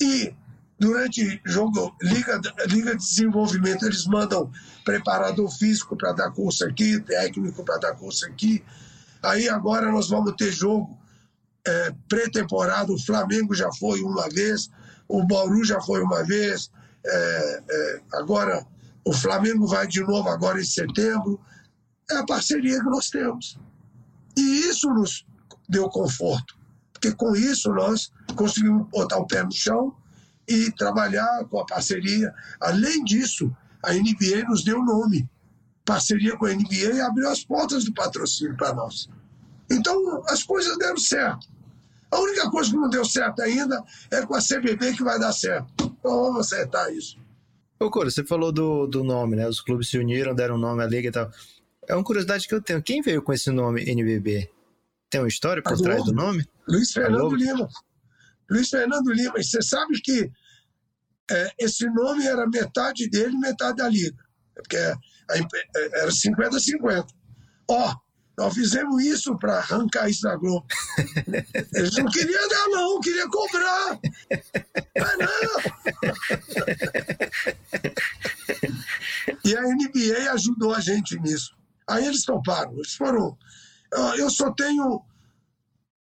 E durante jogo liga liga de desenvolvimento eles mandam preparador físico para dar curso aqui técnico para dar curso aqui aí agora nós vamos ter jogo é, pré-temporada o Flamengo já foi uma vez o Bauru já foi uma vez é, é, agora o Flamengo vai de novo agora em setembro é a parceria que nós temos e isso nos deu conforto porque com isso nós conseguimos botar o pé no chão e trabalhar com a parceria. Além disso, a NBA nos deu nome. Parceria com a NBA abriu as portas do patrocínio para nós. Então, as coisas deram certo. A única coisa que não deu certo ainda é com a CBB que vai dar certo. Então, vamos acertar isso. Ô, Coro, você falou do, do nome, né? Os clubes se uniram, deram nome à liga e tal. É uma curiosidade que eu tenho. Quem veio com esse nome NBB? Tem uma história por trás do nome? Luiz Fernando Lima. Luiz Fernando Lima. E você sabe que é, esse nome era metade dele e metade da Liga. Porque a, é, era 50-50. Ó, nós fizemos isso para arrancar isso da Globo. Eles não queriam dar, não, queriam cobrar. Mas não. E a NBA ajudou a gente nisso. Aí eles toparam. Eles foram. Eu só tenho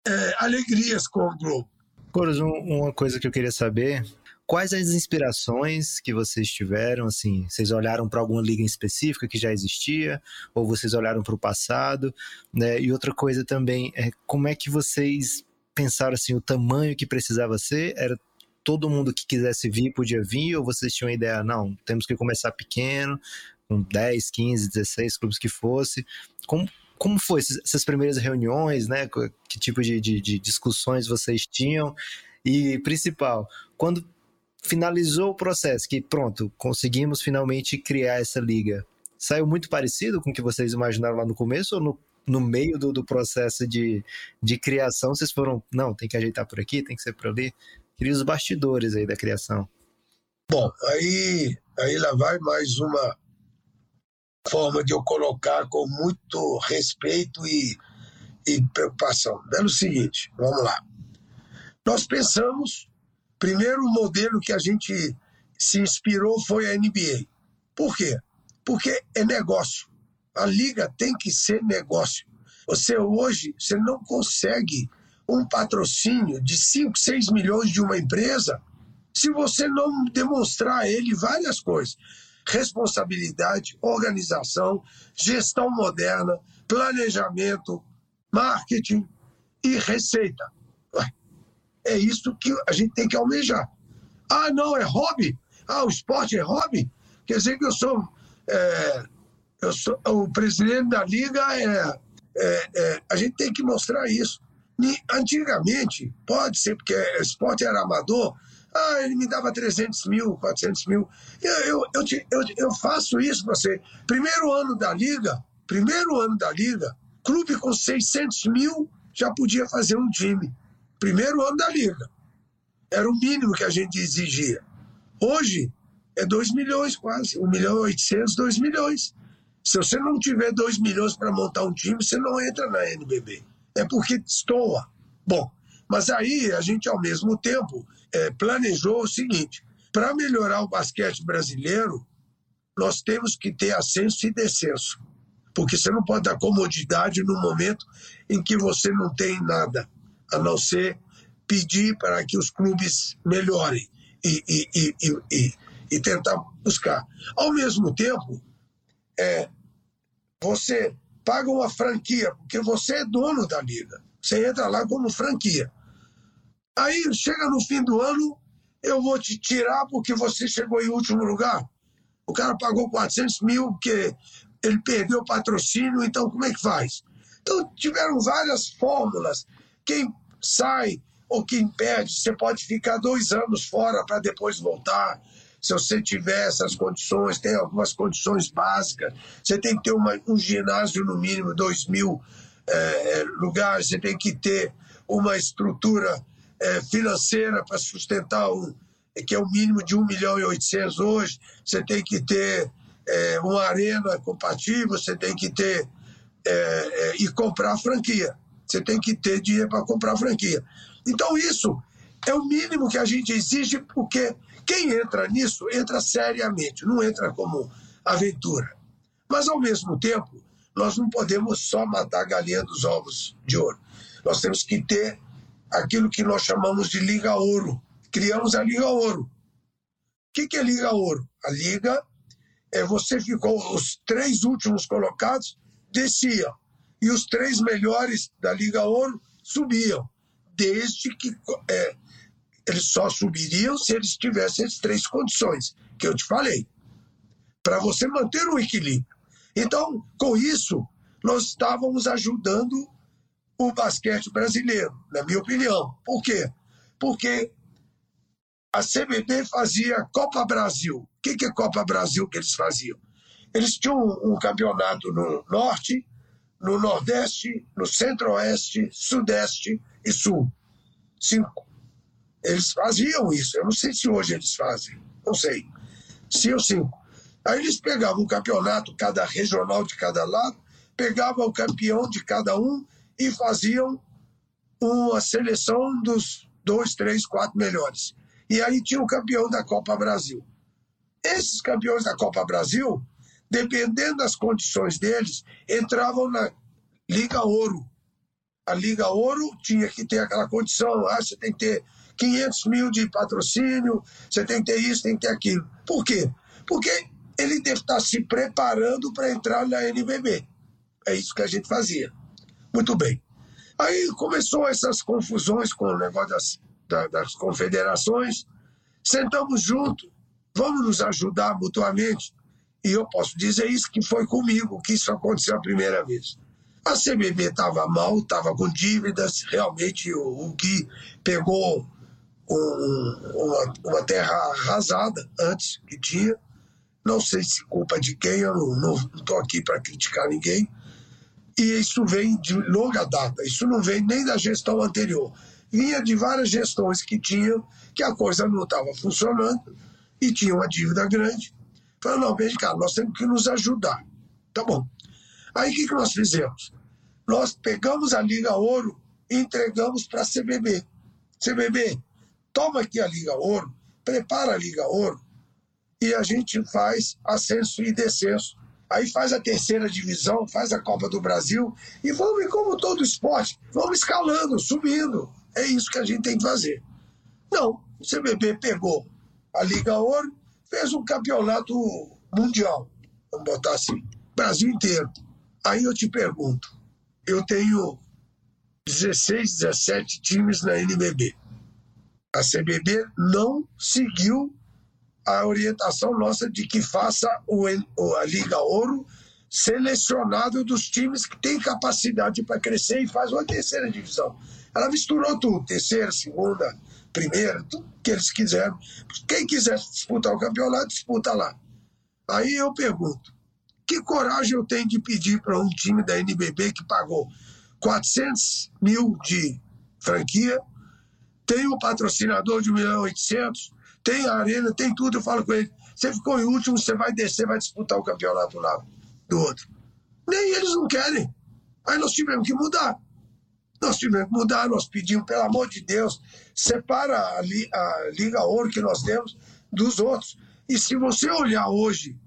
é, alegrias com o Globo. Coros, uma coisa que eu queria saber, quais as inspirações que vocês tiveram, assim, vocês olharam para alguma liga específica que já existia, ou vocês olharam para o passado, né? E outra coisa também é como é que vocês pensaram assim, o tamanho que precisava ser, era todo mundo que quisesse vir podia vir, ou vocês tinham a ideia, não, temos que começar pequeno, com 10, 15, 16 clubes que fosse. Como, como foi essas primeiras reuniões, né? Que tipo de, de, de discussões vocês tinham? E principal, quando finalizou o processo, que pronto, conseguimos finalmente criar essa liga, saiu muito parecido com o que vocês imaginaram lá no começo ou no, no meio do, do processo de, de criação vocês foram, não, tem que ajeitar por aqui, tem que ser por ali? Queria os bastidores aí da criação. Bom, aí, aí lá vai mais uma forma de eu colocar com muito respeito e, e preocupação. É o seguinte, vamos lá. Nós pensamos, primeiro modelo que a gente se inspirou foi a NBA. Por quê? Porque é negócio. A liga tem que ser negócio. Você hoje, você não consegue um patrocínio de 5, 6 milhões de uma empresa se você não demonstrar a ele várias coisas responsabilidade, organização, gestão moderna, planejamento, marketing e receita. É isso que a gente tem que almejar. Ah, não, é hobby? Ah, o esporte é hobby? Quer dizer que eu sou, é, eu sou o presidente da liga, é, é, é, a gente tem que mostrar isso. Antigamente, pode ser porque o esporte era amador, ah, ele me dava 300 mil, 400 mil. Eu, eu, eu, eu, eu faço isso para você. Primeiro ano da liga, primeiro ano da liga, clube com 600 mil já podia fazer um time. Primeiro ano da liga. Era o mínimo que a gente exigia. Hoje é 2 milhões quase, 1 milhão e 800, 2 milhões. Se você não tiver 2 milhões para montar um time, você não entra na NBB. É porque estoura. Bom, mas aí a gente, ao mesmo tempo, é, planejou o seguinte: para melhorar o basquete brasileiro, nós temos que ter ascenso e descenso. Porque você não pode dar comodidade no momento em que você não tem nada, a não ser pedir para que os clubes melhorem e, e, e, e, tentar buscar. Ao mesmo tempo, é, você paga uma franquia, porque você é dono da liga. Você entra lá como franquia. Aí chega no fim do ano, eu vou te tirar porque você chegou em último lugar. O cara pagou 400 mil porque ele perdeu o patrocínio, então como é que faz? Então tiveram várias fórmulas. Quem sai ou quem perde, você pode ficar dois anos fora para depois voltar. se você tiver essas condições, tem algumas condições básicas, você tem que ter uma, um ginásio no mínimo 2 mil é, lugares, você tem que ter uma estrutura é, financeira para sustentar um, que é o mínimo de 1 milhão e 800 hoje, você tem que ter é, uma arena compatível, você tem que ter é, e comprar franquia. Você tem que ter dinheiro para comprar franquia. Então, isso é o mínimo que a gente exige, porque quem entra nisso entra seriamente, não entra como aventura. Mas, ao mesmo tempo, nós não podemos só matar a galinha dos ovos de ouro. Nós temos que ter aquilo que nós chamamos de Liga Ouro. Criamos a Liga Ouro. O que, que é Liga Ouro? A Liga é você ficou, os três últimos colocados desciam, e os três melhores da Liga Ouro subiam, desde que é, eles só subiriam se eles tivessem as três condições que eu te falei, para você manter o equilíbrio. Então, com isso, nós estávamos ajudando o basquete brasileiro, na minha opinião. Por quê? Porque a CBB fazia Copa Brasil. O que é Copa Brasil que eles faziam? Eles tinham um campeonato no Norte, no Nordeste, no Centro-Oeste, Sudeste e Sul. Cinco. Eles faziam isso. Eu não sei se hoje eles fazem. Não sei. Se ou cinco. Aí eles pegavam o campeonato, cada regional de cada lado, pegavam o campeão de cada um e faziam uma seleção dos dois, três, quatro melhores. E aí tinha o campeão da Copa Brasil. Esses campeões da Copa Brasil, dependendo das condições deles, entravam na Liga Ouro. A Liga Ouro tinha que ter aquela condição, ah, você tem que ter 500 mil de patrocínio, você tem que ter isso, tem que ter aquilo. Por quê? Porque ele deve estar se preparando para entrar na NBB. É isso que a gente fazia. Muito bem. Aí começou essas confusões com o negócio das, da, das confederações. Sentamos junto, vamos nos ajudar mutuamente. E eu posso dizer isso que foi comigo que isso aconteceu a primeira vez. A CBB estava mal, estava com dívidas, realmente o, o Gui pegou um, uma, uma, terra arrasada antes que tinha. Não sei se culpa de quem, eu não estou aqui para criticar ninguém. E isso vem de longa data, isso não vem nem da gestão anterior. Vinha de várias gestões que tinham, que a coisa não estava funcionando e tinha uma dívida grande. Falei, não, vem cá, nós temos que nos ajudar. Tá bom. Aí o que, que nós fizemos? Nós pegamos a Liga Ouro e entregamos para a CBB. CBB, toma aqui a Liga Ouro, prepara a Liga Ouro e a gente faz ascenso e descenso. Aí faz a terceira divisão, faz a Copa do Brasil e vamos, como todo esporte, vamos escalando, subindo. É isso que a gente tem que fazer. Não, o CBB pegou a Liga Ouro, fez um campeonato mundial, vamos botar assim, Brasil inteiro. Aí eu te pergunto, eu tenho 16, 17 times na NBB a CBB não seguiu a orientação nossa de que faça o, a Liga Ouro selecionado dos times que têm capacidade para crescer e faz uma terceira divisão. Ela misturou tudo, terceira, segunda, primeira, tudo que eles quiseram. Quem quiser disputar o campeonato, disputa lá. Aí eu pergunto, que coragem eu tenho de pedir para um time da NBB que pagou 400 mil de franquia tem o patrocinador de 1 milhão 800, tem a arena, tem tudo. Eu falo com ele: você ficou em último, você vai descer, vai disputar o campeonato lá do outro. Nem eles não querem. Aí nós tivemos que mudar. Nós tivemos que mudar, nós pedimos, pelo amor de Deus, separa a, a Liga Ouro que nós temos dos outros. E se você olhar hoje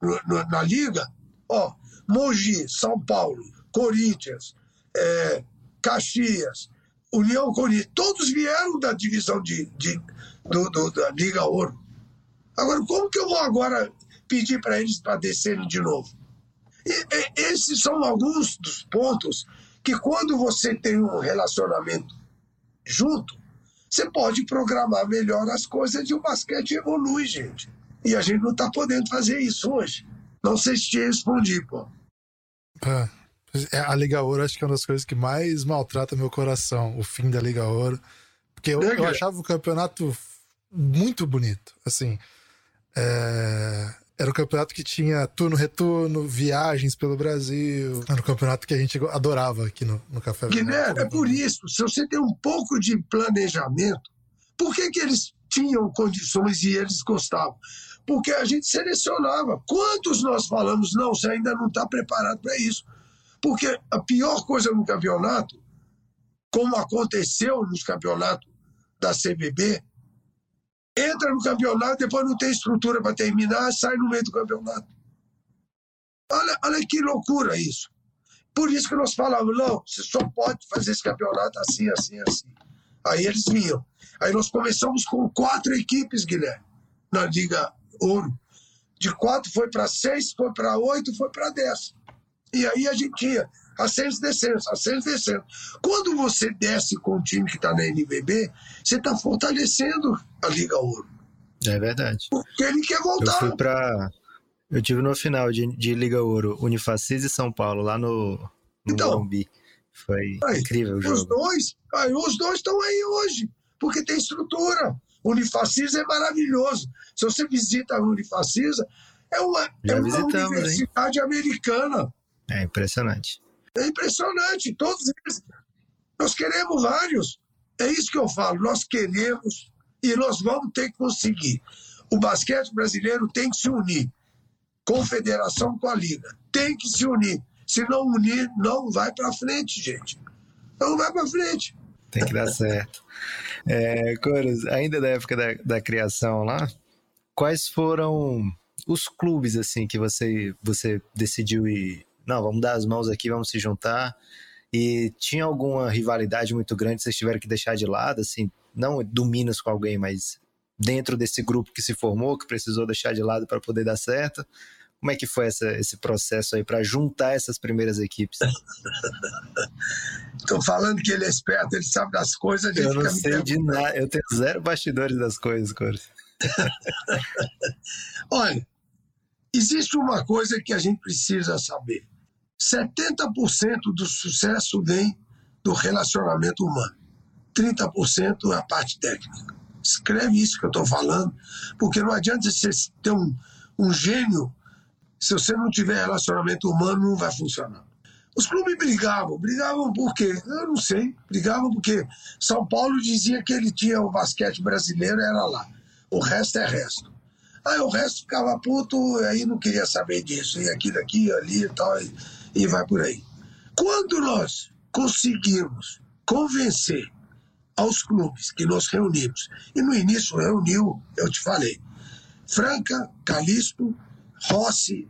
no, na Liga, ó, Mogi, São Paulo, Corinthians, é, Caxias, União Corinthians, todos vieram da divisão de, de do, do, da Liga Ouro. Agora, como que eu vou agora pedir para eles para descerem de novo? E, e, esses são alguns dos pontos que, quando você tem um relacionamento junto, você pode programar melhor as coisas e o basquete evolui, gente. E a gente não está podendo fazer isso hoje. Não sei se te respondi, pô. Ah, é, a Liga Ouro acho que é uma das coisas que mais maltrata meu coração, o fim da Liga Ouro. Porque eu, eu achava o campeonato muito bonito. Assim, É, Era o campeonato que tinha turno-retorno, viagens pelo Brasil. Era o campeonato que a gente adorava aqui no, no Café Guilherme, é por isso, se você tem um pouco de planejamento, por que, que eles tinham condições e eles gostavam? Porque a gente selecionava. Quantos nós falamos, não, você ainda não está preparado para isso? Porque a pior coisa no campeonato, como aconteceu nos campeonatos da CBB, entra no campeonato, depois não tem estrutura para terminar, sai no meio do campeonato. Olha, olha que loucura isso. Por isso que nós falamos, não, você só pode fazer esse campeonato assim, assim, assim. Aí eles vinham. Aí nós começamos com quatro equipes, Guilherme, na Liga Ouro. De quatro foi para seis, foi para oito, foi para dez. E aí a gente tinha ascenso descenso, ascenso descenso. Quando você desce com o time que está na NBB, você está fortalecendo a Liga Ouro. É verdade. Porque ele quer voltar. Eu fui pra. Eu tive no final de, de Liga Ouro, Unifacis e São Paulo, lá no, no Então. Morumbi. Foi Aí, incrível o Os jogo. dois, aí, os dois estão aí hoje, porque tem estrutura. O Unifacis é maravilhoso. Se você visita a Unifacisa, é uma, Já é uma visitamos, hein? universidade americana. É impressionante. É impressionante, todos eles. Nós queremos vários. É isso que eu falo, nós queremos e nós vamos ter que conseguir. O basquete brasileiro tem que se unir. Confederação com a Liga. Tem que se unir. Se não unir, não vai para frente, gente. Não vai para frente. Tem que dar certo. É, Coros, ainda da época da, da criação lá, quais foram os clubes assim que você, você decidiu ir? Não, vamos dar as mãos aqui, vamos se juntar. E tinha alguma rivalidade muito grande que vocês tiveram que deixar de lado, assim, não do Minas com alguém, mas dentro desse grupo que se formou, que precisou deixar de lado para poder dar certo? Como é que foi essa, esse processo aí para juntar essas primeiras equipes? Estou falando que ele é esperto, ele sabe das coisas. Eu não sei de nada, eu tenho zero bastidores das coisas, Coros. Olha, existe uma coisa que a gente precisa saber: 70% do sucesso vem do relacionamento humano, 30% é a parte técnica. Escreve isso que eu estou falando, porque não adianta você ter um, um gênio, se você não tiver relacionamento humano, não vai funcionar. Os clubes brigavam, brigavam por quê? Eu não sei. Brigavam porque São Paulo dizia que ele tinha o basquete brasileiro, era lá. O resto é resto. Aí o resto ficava puto, aí não queria saber disso, e aqui, daqui, ali e tal, e, e vai por aí. Quando nós conseguimos convencer aos clubes que nós reunimos, e no início reuniu, eu te falei, Franca, Calixto, Rossi,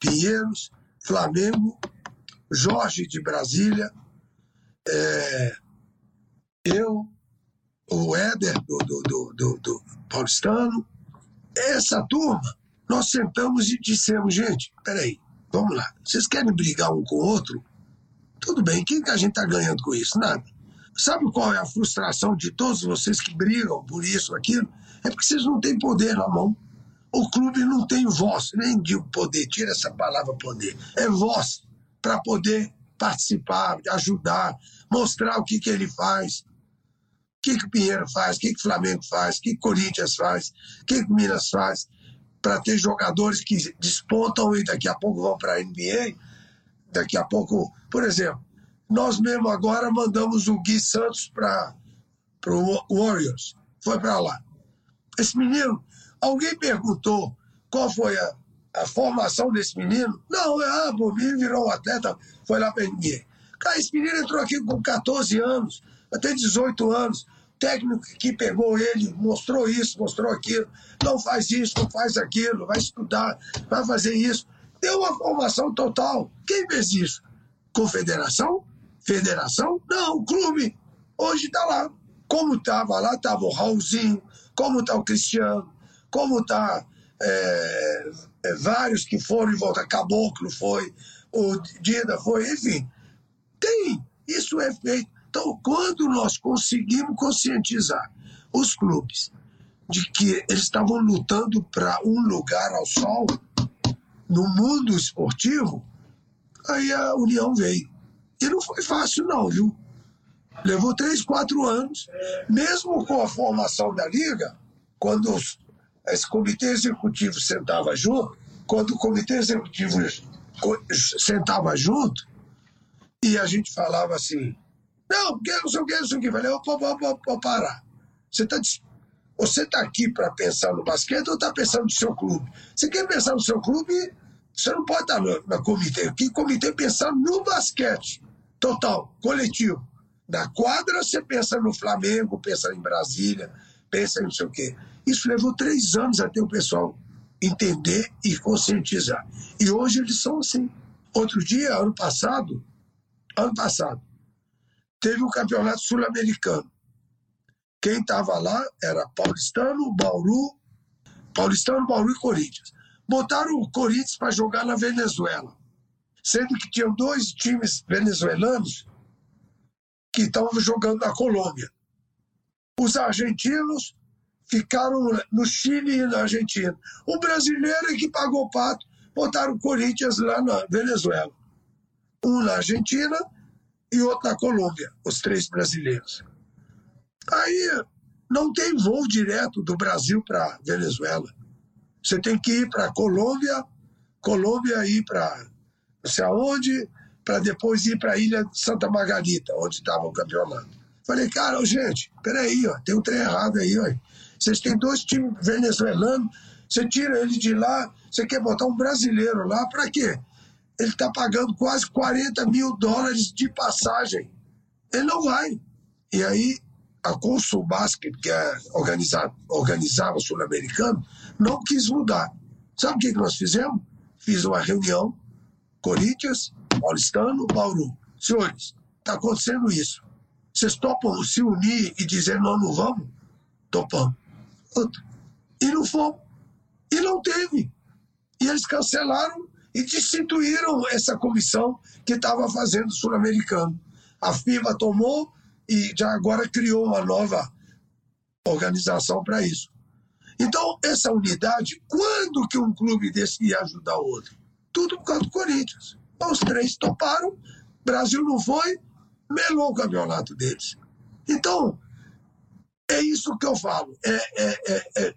Pinheiros, Flamengo, Jorge de Brasília, é, eu, o Éder do, do, do, do, do Paulistano, essa turma, nós sentamos e dissemos, gente, peraí, vamos lá, vocês querem brigar um com o outro? Tudo bem, quem que a gente está ganhando com isso? Nada. Sabe qual é a frustração de todos vocês que brigam por isso, aquilo? É porque vocês não têm poder na mão. O clube não tem voz, nem digo poder, tira essa palavra poder. É voz para poder participar, ajudar, mostrar o que, que ele faz, o que, que o Pinheiro faz, o que, que o Flamengo faz, o que, que o Corinthians faz, o que, que o Minas faz, para ter jogadores que despontam e daqui a pouco vão para a NBA, daqui a pouco, por exemplo, nós mesmo agora mandamos o Gui Santos para o Warriors, foi para lá. Esse menino, alguém perguntou qual foi a, a formação desse menino? Não, é, ah, o menino virou um atleta, foi lá para a NBA. Cara, esse menino entrou aqui com 14 anos, até 18 anos. Técnico que pegou ele mostrou isso, mostrou aquilo. Não faz isso, não faz aquilo, vai estudar, vai fazer isso. Deu uma formação total. Quem fez isso? Confederação? Federação? Não, o clube. Hoje está lá. Como estava lá, estava o Raulzinho, como está o Cristiano, como está é, é, vários que foram e voltaram. Caboclo foi, o Dida foi, enfim. Tem. Isso é feito. Então, quando nós conseguimos conscientizar os clubes de que eles estavam lutando para um lugar ao sol no mundo esportivo, aí a União veio. E não foi fácil, não, viu? Levou três, quatro anos, mesmo com a formação da Liga, quando os- esse comitê executivo sentava junto, quando o comitê executivo sentava junto, e a gente falava assim, não, porque não sei o que, não sei o que. Falei, opa, opa, opa, parar. Você está você tá aqui para pensar no basquete ou está pensando no seu clube? Você quer pensar no seu clube, você não pode estar no, no comitê. Aqui, comitê pensando no basquete. Total, coletivo. Na quadra, você pensa no Flamengo, pensa em Brasília, pensa em não sei o quê. Isso levou três anos até o pessoal entender e conscientizar. E hoje eles são assim. Outro dia, ano passado, ano passado, teve um campeonato sul-americano. Quem estava lá era Paulistano, Bauru, Paulistano, Bauru e Corinthians. Botaram o Corinthians para jogar na Venezuela, sendo que tinham dois times venezuelanos que estavam jogando na Colômbia. Os argentinos ficaram no Chile e na Argentina. O brasileiro é que pagou o pato, botaram o Corinthians lá na Venezuela. Um na Argentina e outro na Colômbia, os três brasileiros. Aí não tem voo direto do Brasil para Venezuela. Você tem que ir para Colômbia, Colômbia ir para não sei aonde, para depois ir para a ilha de Santa Margarita, onde estava o campeonato. Falei, cara, gente, peraí, ó, tem um trem errado aí, ó. Vocês têm dois times venezuelanos, você tira ele de lá, você quer botar um brasileiro lá, para quê? Ele está pagando quase 40 mil dólares de passagem. Ele não vai. E aí, a Consul Basket, que é organizava, organizava Sul-Americano, não quis mudar. Sabe o que nós fizemos? Fiz uma reunião, Corinthians, Paulistano, Bauru. Senhores, está acontecendo isso. Vocês topam se unir e dizer não, não vamos? Topamos. E não fomos. E não teve. E eles cancelaram e destituíram essa comissão que estava fazendo o sul-americano. A FIBA tomou e já agora criou uma nova organização para isso. Então, essa unidade, quando que um clube desse ia ajudar o outro? Tudo por causa do Corinthians. Então, os três toparam, Brasil não foi, melou o campeonato deles. Então, é isso que eu falo, é, é, é,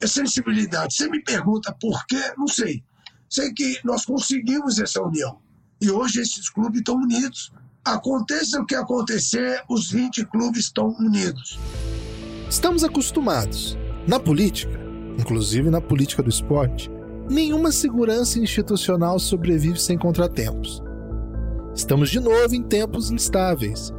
é, sensibilidade. Você me pergunta por quê, não sei. Sei que nós conseguimos essa união. E hoje esses clubes estão unidos. Aconteça o que acontecer, os 20 clubes estão unidos. Estamos acostumados. Na política, inclusive na política do esporte, nenhuma segurança institucional sobrevive sem contratempos. Estamos de novo em tempos instáveis.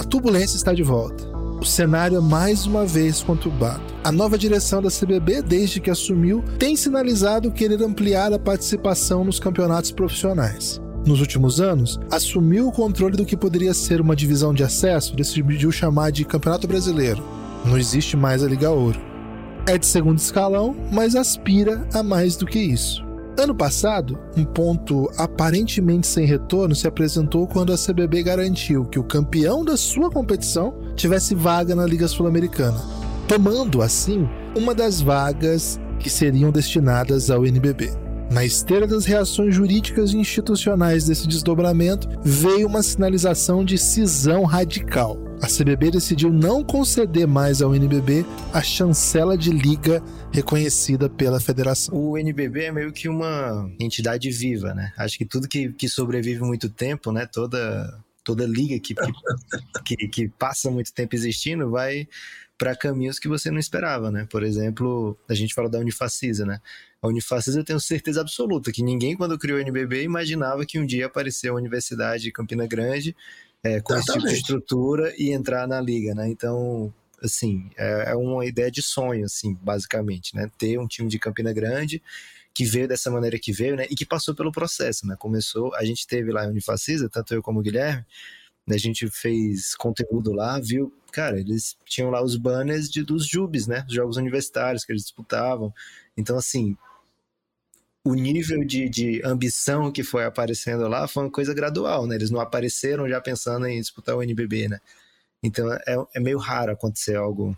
A turbulência está de volta. O cenário é mais uma vez conturbado. A nova direção da CBB, desde que assumiu, tem sinalizado querer ampliar a participação nos campeonatos profissionais. Nos últimos anos, assumiu o controle do que poderia ser uma divisão de acesso, decidiu chamar de Campeonato Brasileiro. Não existe mais a Liga Ouro. É de segundo escalão, mas aspira a mais do que isso. Ano passado, um ponto aparentemente sem retorno se apresentou quando a CBB garantiu que o campeão da sua competição tivesse vaga na Liga Sul-Americana, tomando assim uma das vagas que seriam destinadas ao NBB. Na esteira das reações jurídicas e institucionais desse desdobramento, veio uma sinalização de cisão radical a CBB decidiu não conceder mais ao NBB a chancela de liga reconhecida pela federação. O NBB é meio que uma entidade viva, né? Acho que tudo que, que sobrevive muito tempo, né? Toda, toda liga que, que, que, que passa muito tempo existindo vai para caminhos que você não esperava, né? Por exemplo, a gente fala da Unifacisa, né? A Unifacisa eu tenho certeza absoluta que ninguém, quando criou o NBB, imaginava que um dia aparecer a Universidade de Campina Grande é, com esse tipo de estrutura e entrar na liga, né? Então, assim, é, é, uma ideia de sonho, assim, basicamente, né? Ter um time de Campina Grande que veio dessa maneira que veio, né? E que passou pelo processo, né? Começou, a gente teve lá a Unifacisa, tanto eu como o Guilherme, né? a gente fez conteúdo lá, viu? Cara, eles tinham lá os banners de, dos Jubes, né? Os jogos universitários que eles disputavam. Então, assim, o nível de, de ambição que foi aparecendo lá foi uma coisa gradual, né? Eles não apareceram já pensando em disputar o NBB, né? Então é, é meio raro acontecer algo.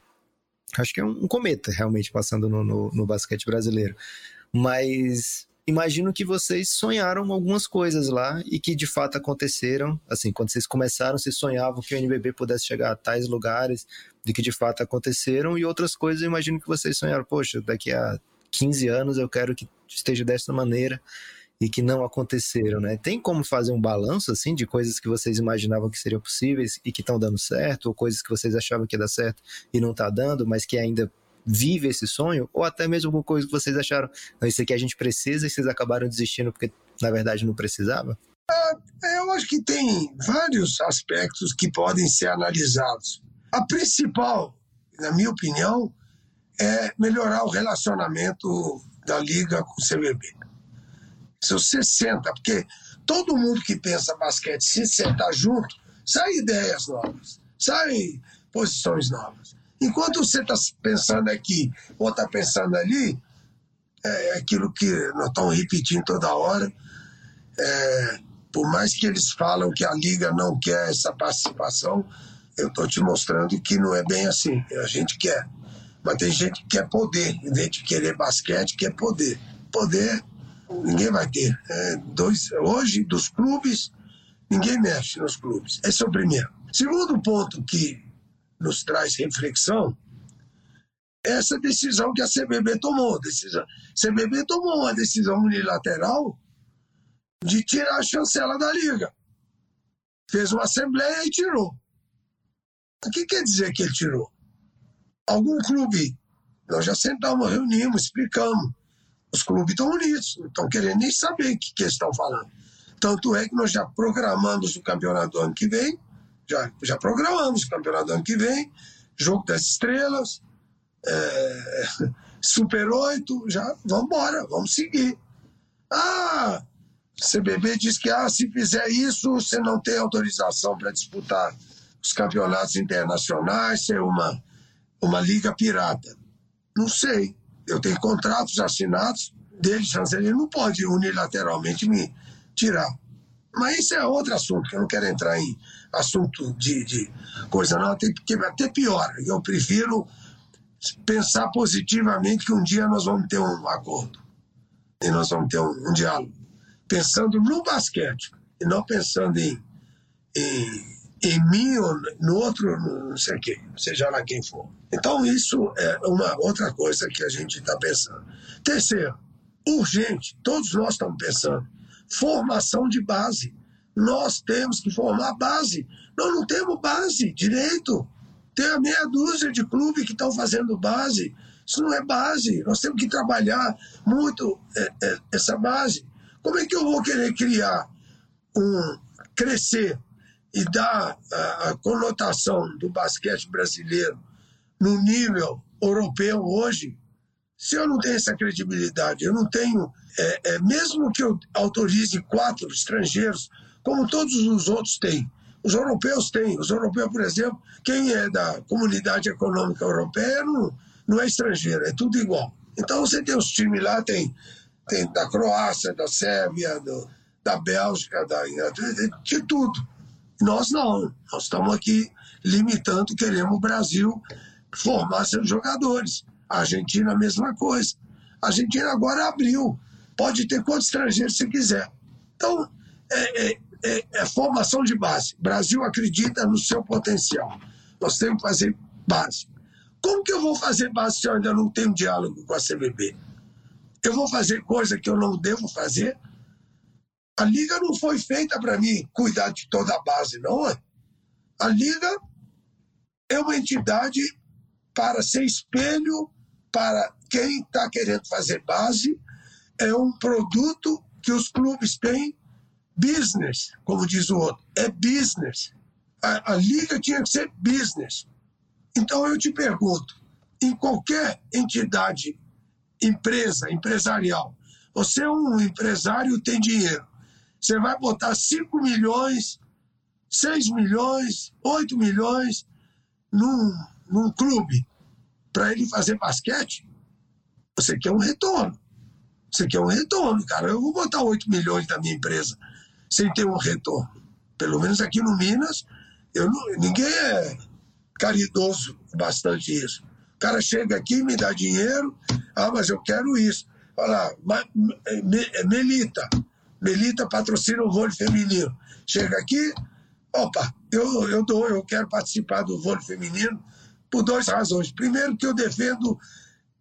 Acho que é um, cometa realmente passando no, no, no, basquete brasileiro. Mas imagino que vocês sonharam algumas coisas lá e que de fato aconteceram. Assim, quando vocês começaram, vocês sonhavam que o NBB pudesse chegar a tais lugares, de que de fato aconteceram, e outras coisas imagino que vocês sonharam, poxa, daqui a 15 anos eu quero que esteja dessa maneira e que não aconteceram, né? Tem como fazer um balanço assim de coisas que vocês imaginavam que seriam possíveis e que estão dando certo, ou coisas que vocês achavam que ia dar certo e não está dando, mas que ainda vive esse sonho, ou até mesmo alguma coisa que vocês acharam, não, isso aqui a gente precisa e vocês acabaram desistindo porque na verdade não precisava? É, eu acho que tem vários aspectos que podem ser analisados. A principal, na minha opinião, é melhorar o relacionamento da liga com o CBB. Você senta, porque todo mundo que pensa basquete, se sentar junto, sai ideias novas, sai posições novas. Enquanto você está pensando aqui ou está pensando ali, é aquilo que nós estamos repetindo toda hora. É, por mais que eles falam que a liga não quer essa participação, eu estou te mostrando que não é bem assim. A gente quer. Mas tem gente que quer poder. Em vez de querer basquete, quer poder. Poder ninguém vai ter. É, dois, hoje, dos clubes, ninguém mexe nos clubes. Esse é o primeiro. Segundo ponto que nos traz reflexão, essa decisão que a CBB tomou. A CBB tomou uma decisão unilateral de tirar a chancela da liga. Fez uma assembleia e tirou. O que quer dizer que ele tirou? Algum clube, nós já sentamos, reunimos, explicamos. Os clubes estão unidos, não estão querendo nem saber o que, que eles estão falando. Tanto é que nós já programamos o campeonato do ano que vem, já, já programamos o campeonato do ano que vem, jogo das estrelas, é, Super 8, já vamos embora, vamos seguir. Ah, CBB diz que ah, se fizer isso, você não tem autorização para disputar os campeonatos internacionais, ser uma, uma liga pirata. Não sei. Eu tenho contratos assinados dele, chanceler, ele não pode unilateralmente me tirar. Mas isso é outro assunto, que eu não quero entrar em assunto de, de coisa, não, tem que até pior. Eu prefiro pensar positivamente que um dia nós vamos ter um acordo e nós vamos ter um, um diálogo. Pensando no basquete e não pensando em, em em mim ou no outro, não sei quem, seja lá quem for. Então, isso é uma outra coisa que a gente está pensando. Terceiro, urgente, todos nós estamos pensando, formação de base. Nós temos que formar base. Nós não temos base direito. Tem a meia dúzia de clubes que estão fazendo base. Isso não é base. Nós temos que trabalhar muito é, é, essa base. Como é que eu vou querer criar um crescer e a, a conotação do basquete brasileiro no nível europeu hoje, se eu não tenho essa credibilidade, eu não tenho, é, é, mesmo que eu autorize quatro estrangeiros, como todos os outros têm, os europeus têm. Os europeus, por exemplo, quem é da comunidade econômica europeia não, não é estrangeiro, é tudo igual. Então você tem os times lá, tem, tem da Croácia, da Sérvia, do, da Bélgica, da, de tudo. Nós não, nós estamos aqui limitando, queremos o Brasil formar seus jogadores. A Argentina, a mesma coisa. A Argentina agora abriu, pode ter quantos estrangeiros você quiser. Então, é, é, é, é formação de base. O Brasil acredita no seu potencial. Nós temos que fazer base. Como que eu vou fazer base se eu ainda não tenho diálogo com a CBB? Eu vou fazer coisa que eu não devo fazer? A liga não foi feita para mim cuidar de toda a base, não é? A liga é uma entidade para ser espelho para quem está querendo fazer base. É um produto que os clubes têm business, como diz o outro. É business. A, a liga tinha que ser business. Então eu te pergunto, em qualquer entidade, empresa, empresarial, você é um empresário tem dinheiro. Você vai botar 5 milhões, 6 milhões, 8 milhões num, num clube para ele fazer basquete? Você quer um retorno. Você quer um retorno, cara. Eu vou botar 8 milhões na minha empresa sem ter um retorno. Pelo menos aqui no Minas, eu não, ninguém é caridoso bastante isso. O cara chega aqui, me dá dinheiro, ah, mas eu quero isso. Olha lá, Melita. Melita patrocina o vôlei feminino. Chega aqui, opa, eu, eu dou, eu quero participar do vôlei feminino por duas razões. Primeiro, que eu defendo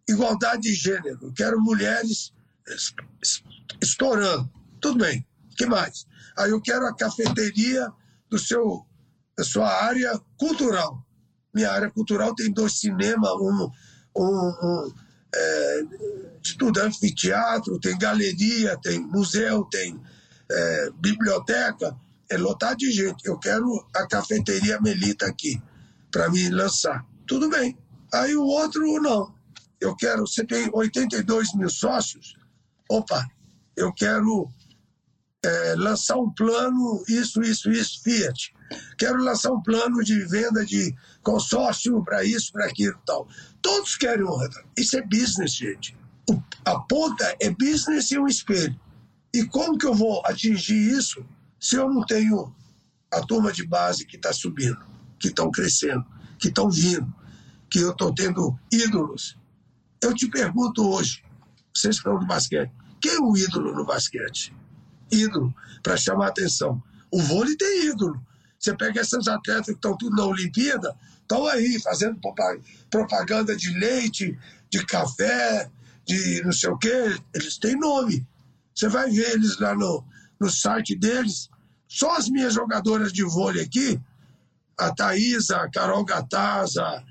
igualdade de gênero. Quero mulheres estourando. Tudo bem. Que mais? Aí eu quero a cafeteria do seu, da sua área cultural. Minha área cultural tem dois cinemas, um, um, um é, estudante de teatro, tem galeria, tem museu, tem é, biblioteca. É lotado de gente. Eu quero a cafeteria Melita aqui para me lançar. Tudo bem. Aí o outro, não. Eu quero, você tem 82 mil sócios? Opa, eu quero é, lançar um plano, isso, isso, isso, Fiat. Quero lançar um plano de venda de consórcio para isso, para aquilo tal. Todos querem honra. Isso é business, gente. A ponta é business e um espelho. E como que eu vou atingir isso se eu não tenho a turma de base que está subindo, que estão crescendo, que estão vindo, que eu estou tendo ídolos? Eu te pergunto hoje, vocês estão no basquete, quem é o ídolo no basquete? ídolo para chamar atenção. O vôlei tem ídolo. Você pega esses atletas que estão tudo na Olimpíada, estão aí fazendo propaganda de leite, de café, de não sei o quê. Eles têm nome. Você vai ver eles lá no, no site deles. Só as minhas jogadoras de vôlei aqui, a Thaisa, a Carol Gataza,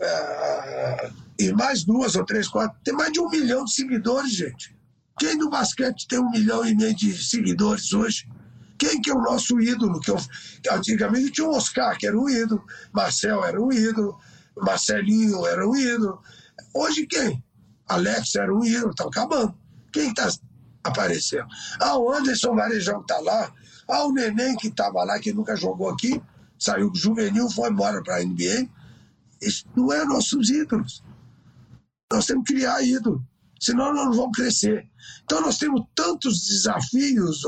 é, e mais duas ou três, quatro, tem mais de um milhão de seguidores, gente. Quem no basquete tem um milhão e meio de seguidores hoje? Quem que é o nosso ídolo? Que, eu, antigamente tinha o Oscar, que era um ídolo, Marcel era um ídolo, Marcelinho era um ídolo. Hoje quem? Alex era um ídolo, está acabando. Quem está aparecendo? Ah, o Anderson Varejão está lá. Ah, o Neném que estava lá, que nunca jogou aqui, saiu juvenil, foi embora para a NBA. Isso não é nossos ídolos. Nós temos que criar ídolo senão nós não vamos crescer. Então nós temos tantos desafios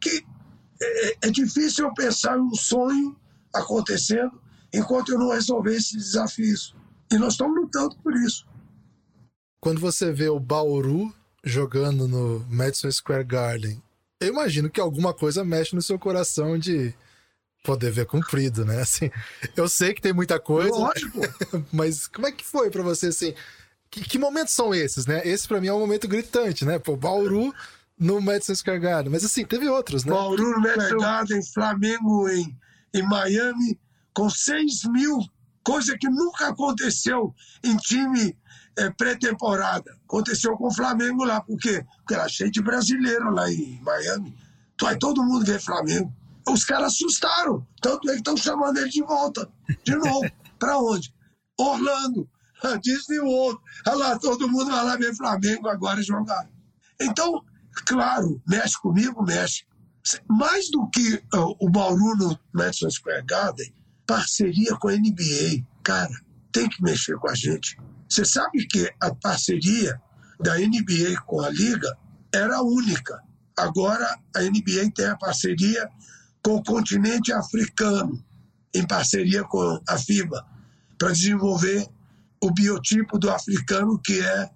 que é, é difícil eu pensar um sonho acontecendo enquanto eu não resolver esses desafios. E nós estamos lutando por isso. Quando você vê o Bauru jogando no Madison Square Garden, eu imagino que alguma coisa mexe no seu coração de poder ver cumprido, né? Assim, eu sei que tem muita coisa, Lógico. mas como é que foi para você assim? Que, que, momentos são esses, né? Esse para mim é um momento gritante, né? Pô, Bauru no Madison Square Garden. Mas assim, teve outros, né? Bauru no Madison Garden, Flamengo em, em Miami, com 6 mil, coisa que nunca aconteceu em time é, pré-temporada. Aconteceu com o Flamengo lá, por quê? Porque era cheio de brasileiro lá em Miami. Então aí todo mundo vê Flamengo. Os caras assustaram. Tanto é que estão chamando ele de volta. De novo. para onde? Orlando. Disney World. Olha lá, todo mundo vai lá ver Flamengo agora jogar. Então, claro, mexe comigo, mexe. Mais do que uh, o Bauru no Madison Square Garden, parceria com a NBA. Cara, tem que mexer com a gente. Você sabe que a parceria da NBA com a Liga era única. Agora a NBA tem a parceria com o continente africano, em parceria com a FIBA, para desenvolver o biotipo do africano que é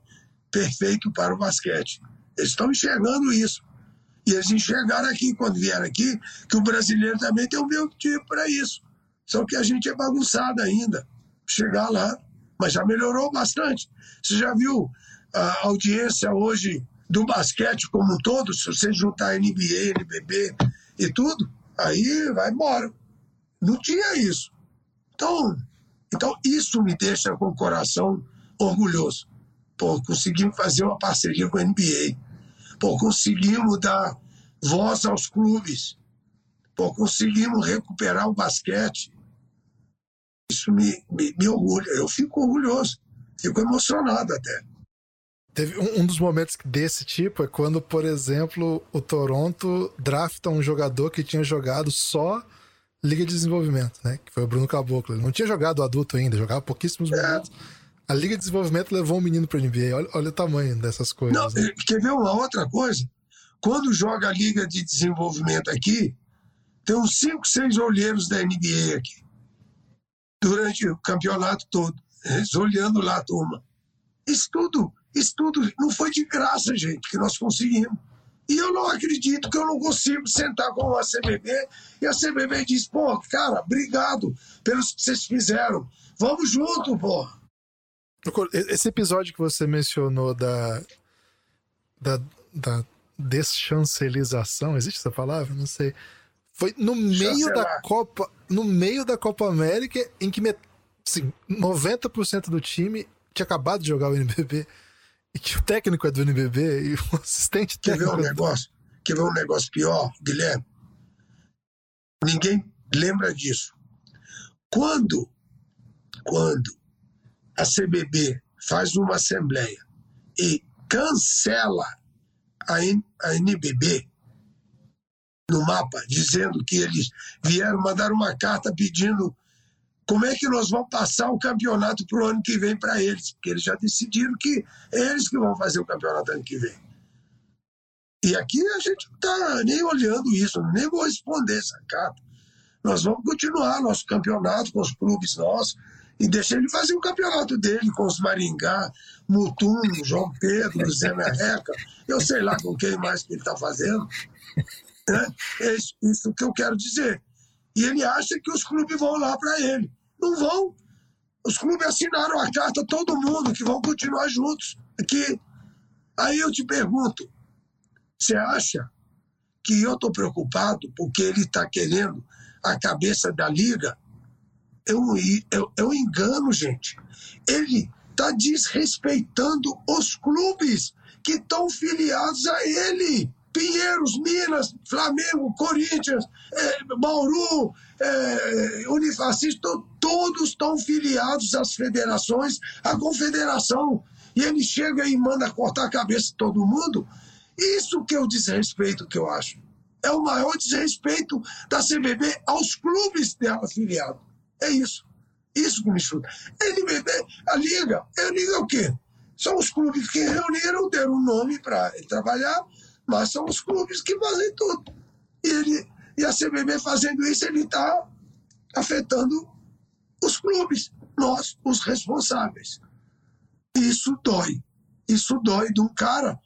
perfeito para o basquete. Eles estão enxergando isso. E eles enxergaram aqui, quando vieram aqui, que o brasileiro também tem um biotipo para isso. Só que a gente é bagunçado ainda. Chegar lá, mas já melhorou bastante. Você já viu a audiência hoje do basquete como um todo? Se você juntar NBA, NBB e tudo, aí vai embora. Não tinha isso. Então, então, isso me deixa com o coração orgulhoso. Pô, conseguimos fazer uma parceria com a NBA. Pô, conseguimos dar voz aos clubes. Pô, conseguimos recuperar o basquete. Isso me, me, me orgulha. Eu fico orgulhoso. Fico emocionado até. Teve um, um, dos momentos desse tipo é quando, por exemplo, o Toronto drafta um jogador que tinha jogado só Liga de Desenvolvimento, né? Que foi o Bruno Caboclo. Ele não tinha jogado adulto ainda, jogava pouquíssimos é. momentos. A Liga de Desenvolvimento levou o menino para a NBA. Olha, olha, o tamanho dessas coisas. Não, né? Quer ver uma outra coisa? Quando joga a Liga de Desenvolvimento aqui, tem uns 5, 6 olheiros da NBA aqui. Durante o campeonato todo. Olhando lá a turma. Isso tudo Isso tudo não foi de graça, gente, que nós conseguimos. E eu não acredito que eu não consigo sentar com a CBB e a CBB diz: pô, cara, obrigado pelos que vocês fizeram. Vamos junto, pô. Esse episódio que você mencionou da, da, da deschancelização, existe essa palavra? Não sei. Foi no meio da Copa, no meio da Copa América, em que assim, 90% do time tinha acabado de jogar o NBB e que o técnico é do NBB e o assistente Quer técnico. Quer ver um negócio? Quer ver um negócio pior, Guilherme? Ninguém lembra disso. Quando, quando a CBB faz uma assembleia e cancela a, N, a NBB no mapa, dizendo que eles vieram mandar uma carta pedindo como é que nós vamos passar o campeonato para o ano que vem para eles? Porque eles já decidiram que é eles que vão fazer o campeonato ano que vem. E aqui a gente não está nem olhando isso, nem vou responder essa carta. Nós vamos continuar nosso campeonato com os clubes nossos e deixar ele fazer o campeonato dele com os Maringá, Mutum, João Pedro, Zé Merreca, eu sei lá com quem mais que ele está fazendo. É isso que eu quero dizer. E ele acha que os clubes vão lá para ele. Não vão. Os clubes assinaram a carta, todo mundo, que vão continuar juntos. Aqui. Aí eu te pergunto: você acha que eu estou preocupado porque ele está querendo a cabeça da liga? É um, é um engano, gente. Ele está desrespeitando os clubes que estão filiados a ele. Pinheiros, Minas, Flamengo, Corinthians, é, Bauru, é, Unifacista, todos estão filiados às federações, à confederação. E ele chega e manda cortar a cabeça de todo mundo. Isso que é o desrespeito que eu acho. É o maior desrespeito da CBB aos clubes dela filiado. É isso. Isso que me chuta. NBB, a Liga, a Liga é o quê? São os clubes que reuniram, deram um nome para trabalhar, mas são os clubes que fazem tudo. E, ele, e a CBB fazendo isso, ele está afetando os clubes, nós, os responsáveis. Isso dói. Isso dói de um cara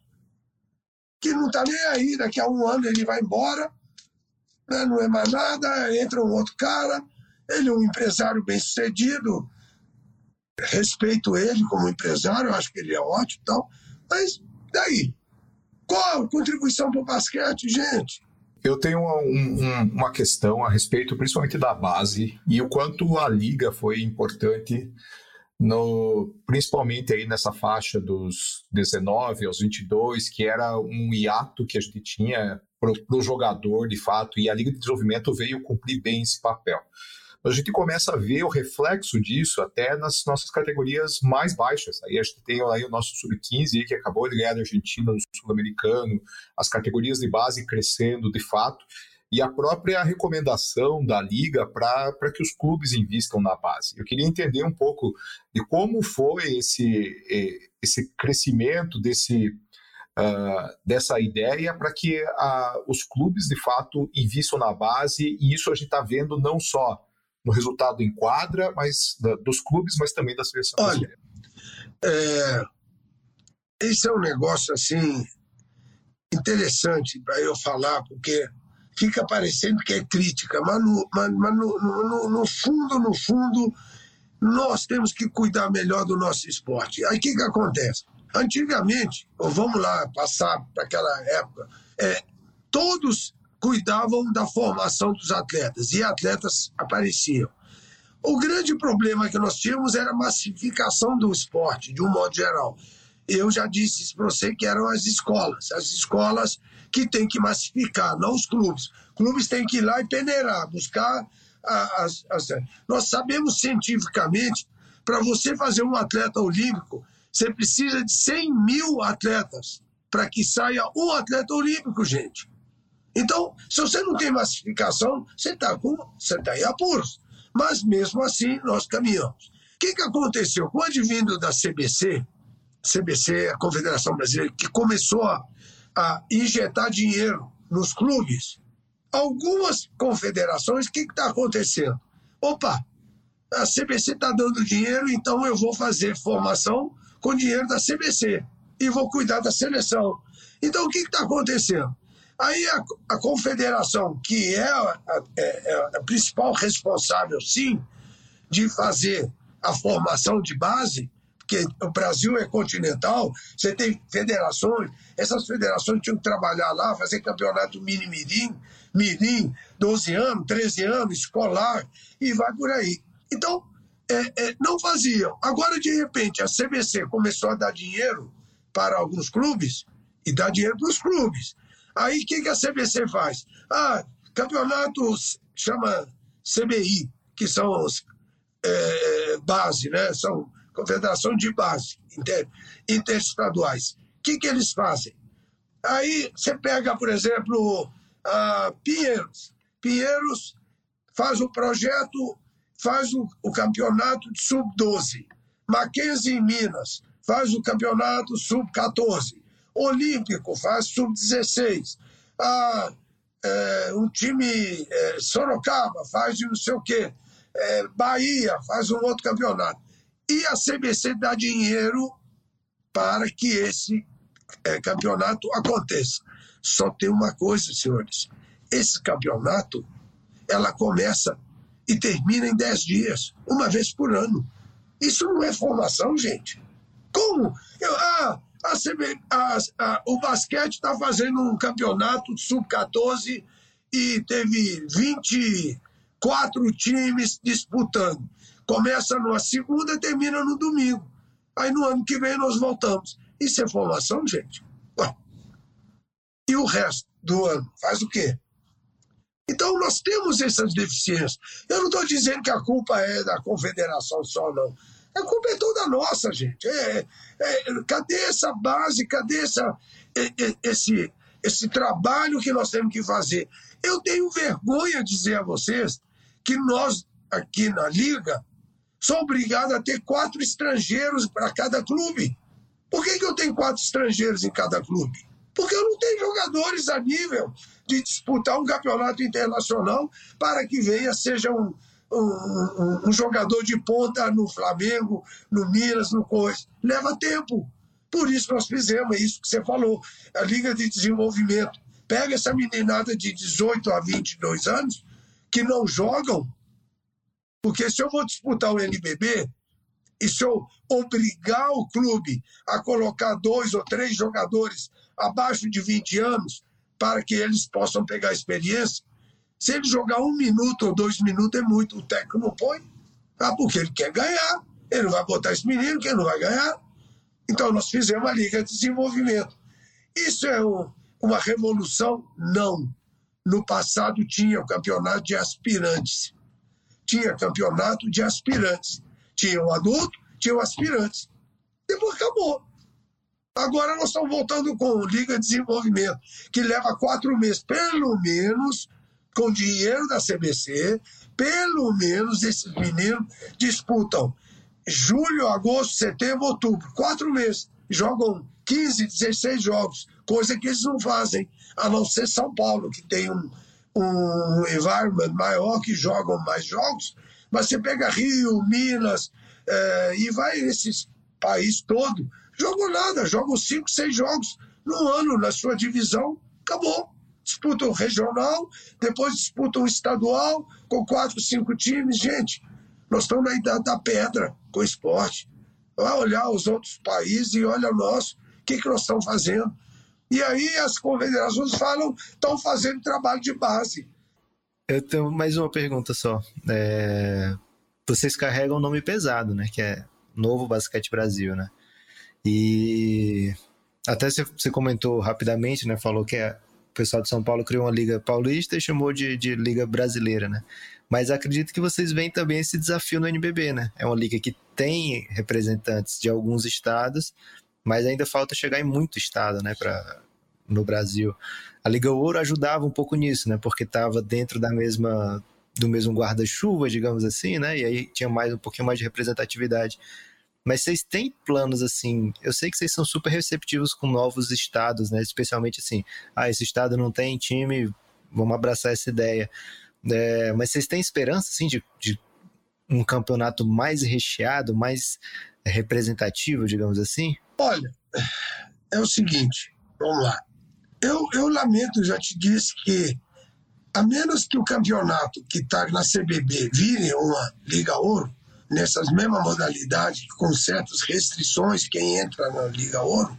que não está nem aí, daqui a um ano ele vai embora, né, não é mais nada, entra um outro cara, ele é um empresário bem sucedido, respeito ele como empresário, acho que ele é ótimo e tal, mas daí? Qual contribuição para o basquete, gente? Eu tenho um, um, uma questão a respeito, principalmente da base, e o quanto a liga foi importante, no, principalmente aí nessa faixa dos 19 aos 22, que era um hiato que a gente tinha para o jogador, de fato, e a Liga de Desenvolvimento veio cumprir bem esse papel a gente começa a ver o reflexo disso até nas nossas categorias mais baixas. Aí a gente tem aí o nosso sub-15 que acabou de ganhar da Argentina no sul-americano, as categorias de base crescendo de fato e a própria recomendação da liga para que os clubes invistam na base. Eu queria entender um pouco de como foi esse, esse crescimento desse, uh, dessa ideia para que uh, os clubes de fato invistam na base e isso a gente está vendo não só no resultado em quadra, mas da, dos clubes, mas também da seleção Olha, brasileira. É, esse é um negócio assim interessante para eu falar, porque fica parecendo que é crítica, mas, no, mas, mas no, no, no, fundo, no fundo, nós temos que cuidar melhor do nosso esporte. Aí o que, que acontece? Antigamente, ou vamos lá passar para aquela época, é, todos cuidavam da formação dos atletas e atletas apareciam. O grande problema que nós tínhamos era a massificação do esporte, de um modo geral. Eu já disse para você que eram as escolas, as escolas que têm que massificar, não os clubes. Clubes têm que ir lá e peneirar, buscar as, as... Nós sabemos cientificamente, para você fazer um atleta olímpico, você precisa de 100 mil atletas para que saia um atleta olímpico, gente. Então, se você não tem massificação, você está tá em apuros. Mas mesmo assim, nós caminhamos. O que, que aconteceu? Com o advindo da CBC, CBC, a Confederação Brasileira, que começou a, a injetar dinheiro nos clubes, algumas confederações, o que está acontecendo? Opa, a CBC está dando dinheiro, então eu vou fazer formação com dinheiro da CBC. e vou cuidar da seleção. Então, o que está acontecendo? Aí a, a, confederação, que é a, é, é a principal responsável, sim, de fazer a formação de base, porque o Brasil é continental, você tem federações, essas federações tinham que trabalhar lá, fazer campeonato mini-mirim, mirim, 12 anos, 13 anos, escolar, e vai por aí. Então, é, é, não faziam. Agora, de repente, a CBC começou a dar dinheiro para alguns clubes e dá dinheiro para os clubes. Aí, o que, que a CBC faz? Ah, campeonatos chama CBI, que são os é, base, né? São confederação de base, inter, interestaduais. O que, que eles fazem? Aí você pega, por exemplo, a Pinheiros. Pinheiros faz o projeto, faz o, o campeonato de sub-12. Mackenzie em Minas faz o campeonato sub-14. Olímpico faz sub-16. Ah, é, um time é, Sorocaba faz não sei o quê. É, Bahia faz um outro campeonato. E a CBC dá dinheiro para que esse é, campeonato aconteça. Só tem uma coisa, senhores: esse campeonato ela começa e termina em 10 dias, uma vez por ano. Isso não é formação, gente. Como? Eu, ah, a CB, a, a, o basquete está fazendo um campeonato sub-14 e teve 24 times disputando. Começa numa segunda e termina no domingo. Aí no ano que vem nós voltamos. Isso é formação, gente? Ué. E o resto do ano? Faz o quê? Então nós temos essas deficiências. Eu não estou dizendo que a culpa é da confederação só, não. A culpa é toda nossa, gente. É, é, cadê essa base? Cadê essa, esse, esse trabalho que nós temos que fazer? Eu tenho vergonha de dizer a vocês que nós, aqui na Liga, sou obrigado a ter quatro estrangeiros para cada clube. Por que, que eu tenho quatro estrangeiros em cada clube? Porque eu não tenho jogadores a nível de disputar um campeonato internacional para que venha, seja um, um, um jogador de ponta no Flamengo, no Minas, no Coisa. Leva tempo. Por isso nós fizemos isso que você falou, a Liga de Desenvolvimento. Pega essa meninada de 18 a 22 anos que não jogam porque se eu vou disputar o NBB, e se eu obrigar o clube a colocar dois ou três jogadores abaixo de 20 anos para que eles possam pegar experiência, se ele jogar um minuto ou dois minutos é muito, o técnico não põe. Ah, porque ele quer ganhar. Ele vai botar esse menino que ele não vai ganhar. Então nós fizemos a Liga de Desenvolvimento. Isso é um, uma revolução? Não. No passado tinha o campeonato de aspirantes tinha campeonato de aspirantes. Tinha o adulto, tinha o aspirantes. Depois acabou. Agora nós estamos voltando com Liga de Desenvolvimento, que leva quatro meses, pelo menos, com dinheiro da CBC, pelo menos esses meninos disputam julho, agosto, setembro, outubro, quatro meses. Jogam 15, 16 jogos, coisa que eles não fazem, a não ser São Paulo, que tem um, um environment maior que jogam mais jogos, mas você pega Rio, Minas é, e vai esses países todo, jogam nada, jogam cinco, seis jogos no ano na sua divisão, acabou. Disputam regional, depois disputam um estadual com quatro, cinco times. Gente, nós estamos na idade da pedra com o esporte. Vai olhar os outros países e olha o nosso, o que, que nós estamos fazendo? E aí as confederações falam, estão fazendo trabalho de base. Eu tenho mais uma pergunta só. É... Vocês carregam um nome pesado, né? Que é Novo Basquete Brasil, né? E até você comentou rapidamente, né? Falou que o pessoal de São Paulo criou uma liga paulista e chamou de, de liga brasileira, né? Mas acredito que vocês veem também esse desafio no NBB, né? É uma liga que tem representantes de alguns estados, mas ainda falta chegar em muito estado, né, para no Brasil. A Liga Ouro ajudava um pouco nisso, né, porque estava dentro da mesma do mesmo guarda-chuva, digamos assim, né, e aí tinha mais um pouquinho mais de representatividade. Mas vocês têm planos assim? Eu sei que vocês são super receptivos com novos estados, né? Especialmente assim, ah, esse estado não tem time, vamos abraçar essa ideia. É, mas vocês têm esperança assim de, de um campeonato mais recheado, mais representativo, digamos assim? Olha, é o seguinte, vamos lá. Eu, eu lamento, já te disse que a menos que o campeonato que está na CBB vire uma Liga Ouro, nessas mesmas modalidades, com certas restrições, quem entra na Liga Ouro,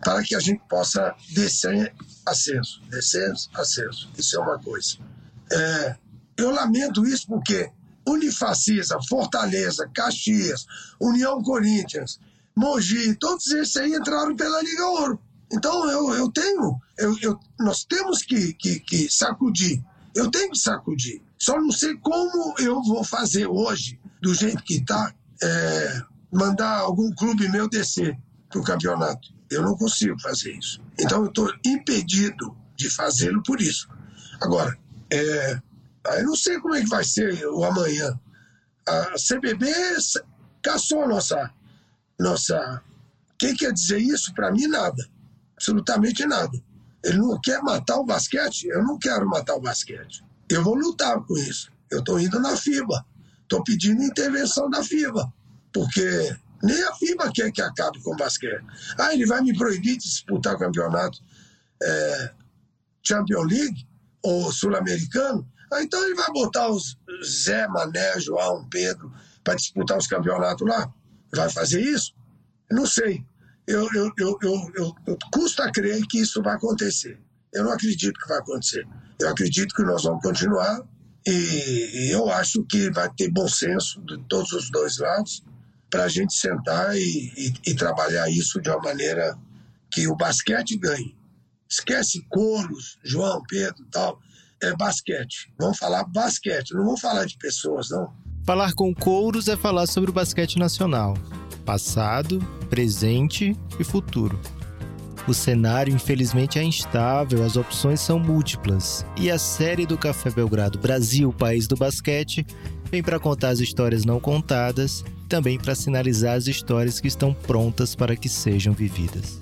para que a gente possa descer acesso, descer acesso. Isso é uma coisa. É, eu lamento isso porque Unifacisa, Fortaleza, Caxias, União Corinthians, Mogi, todos esses aí entraram pela Liga Ouro. Então eu, eu tenho, eu, eu, nós temos que, que, que sacudir. Eu tenho que sacudir. Só não sei como eu vou fazer hoje, do jeito que está, é, mandar algum clube meu descer para o campeonato. Eu não consigo fazer isso. Então eu estou impedido de fazê-lo por isso. Agora, é, eu não sei como é que vai ser o amanhã. A CBB caçou nossa. nossa quem quer dizer isso? Para mim, nada. Absolutamente nada. Ele não quer matar o basquete? Eu não quero matar o basquete. Eu vou lutar com isso. Eu estou indo na FIBA. Estou pedindo intervenção da FIBA. Porque nem a FIBA quer que acabe com o basquete. Ah, ele vai me proibir de disputar o campeonato é, Champions League ou Sul-Americano? Ah, então ele vai botar os Zé, Mané, João, Pedro para disputar os campeonatos lá? Vai fazer isso? Não sei. Eu, eu, eu, eu, eu, eu custa crer que isso vai acontecer. Eu não acredito que vai acontecer. Eu acredito que nós vamos continuar e, e eu acho que vai ter bom senso de todos os dois lados para a gente sentar e, e, e, trabalhar isso de uma maneira que o basquete ganhe. Esquece coros, João, Pedro tal é basquete. Vamos falar basquete, não vamos falar de pessoas, não. Falar com Couros é falar sobre o basquete nacional. Passado, presente e futuro. O cenário, infelizmente, é instável, as opções são múltiplas. E a série do Café Belgrado Brasil, País do Basquete, vem para contar as histórias não contadas, também para sinalizar as histórias que estão prontas para que sejam vividas.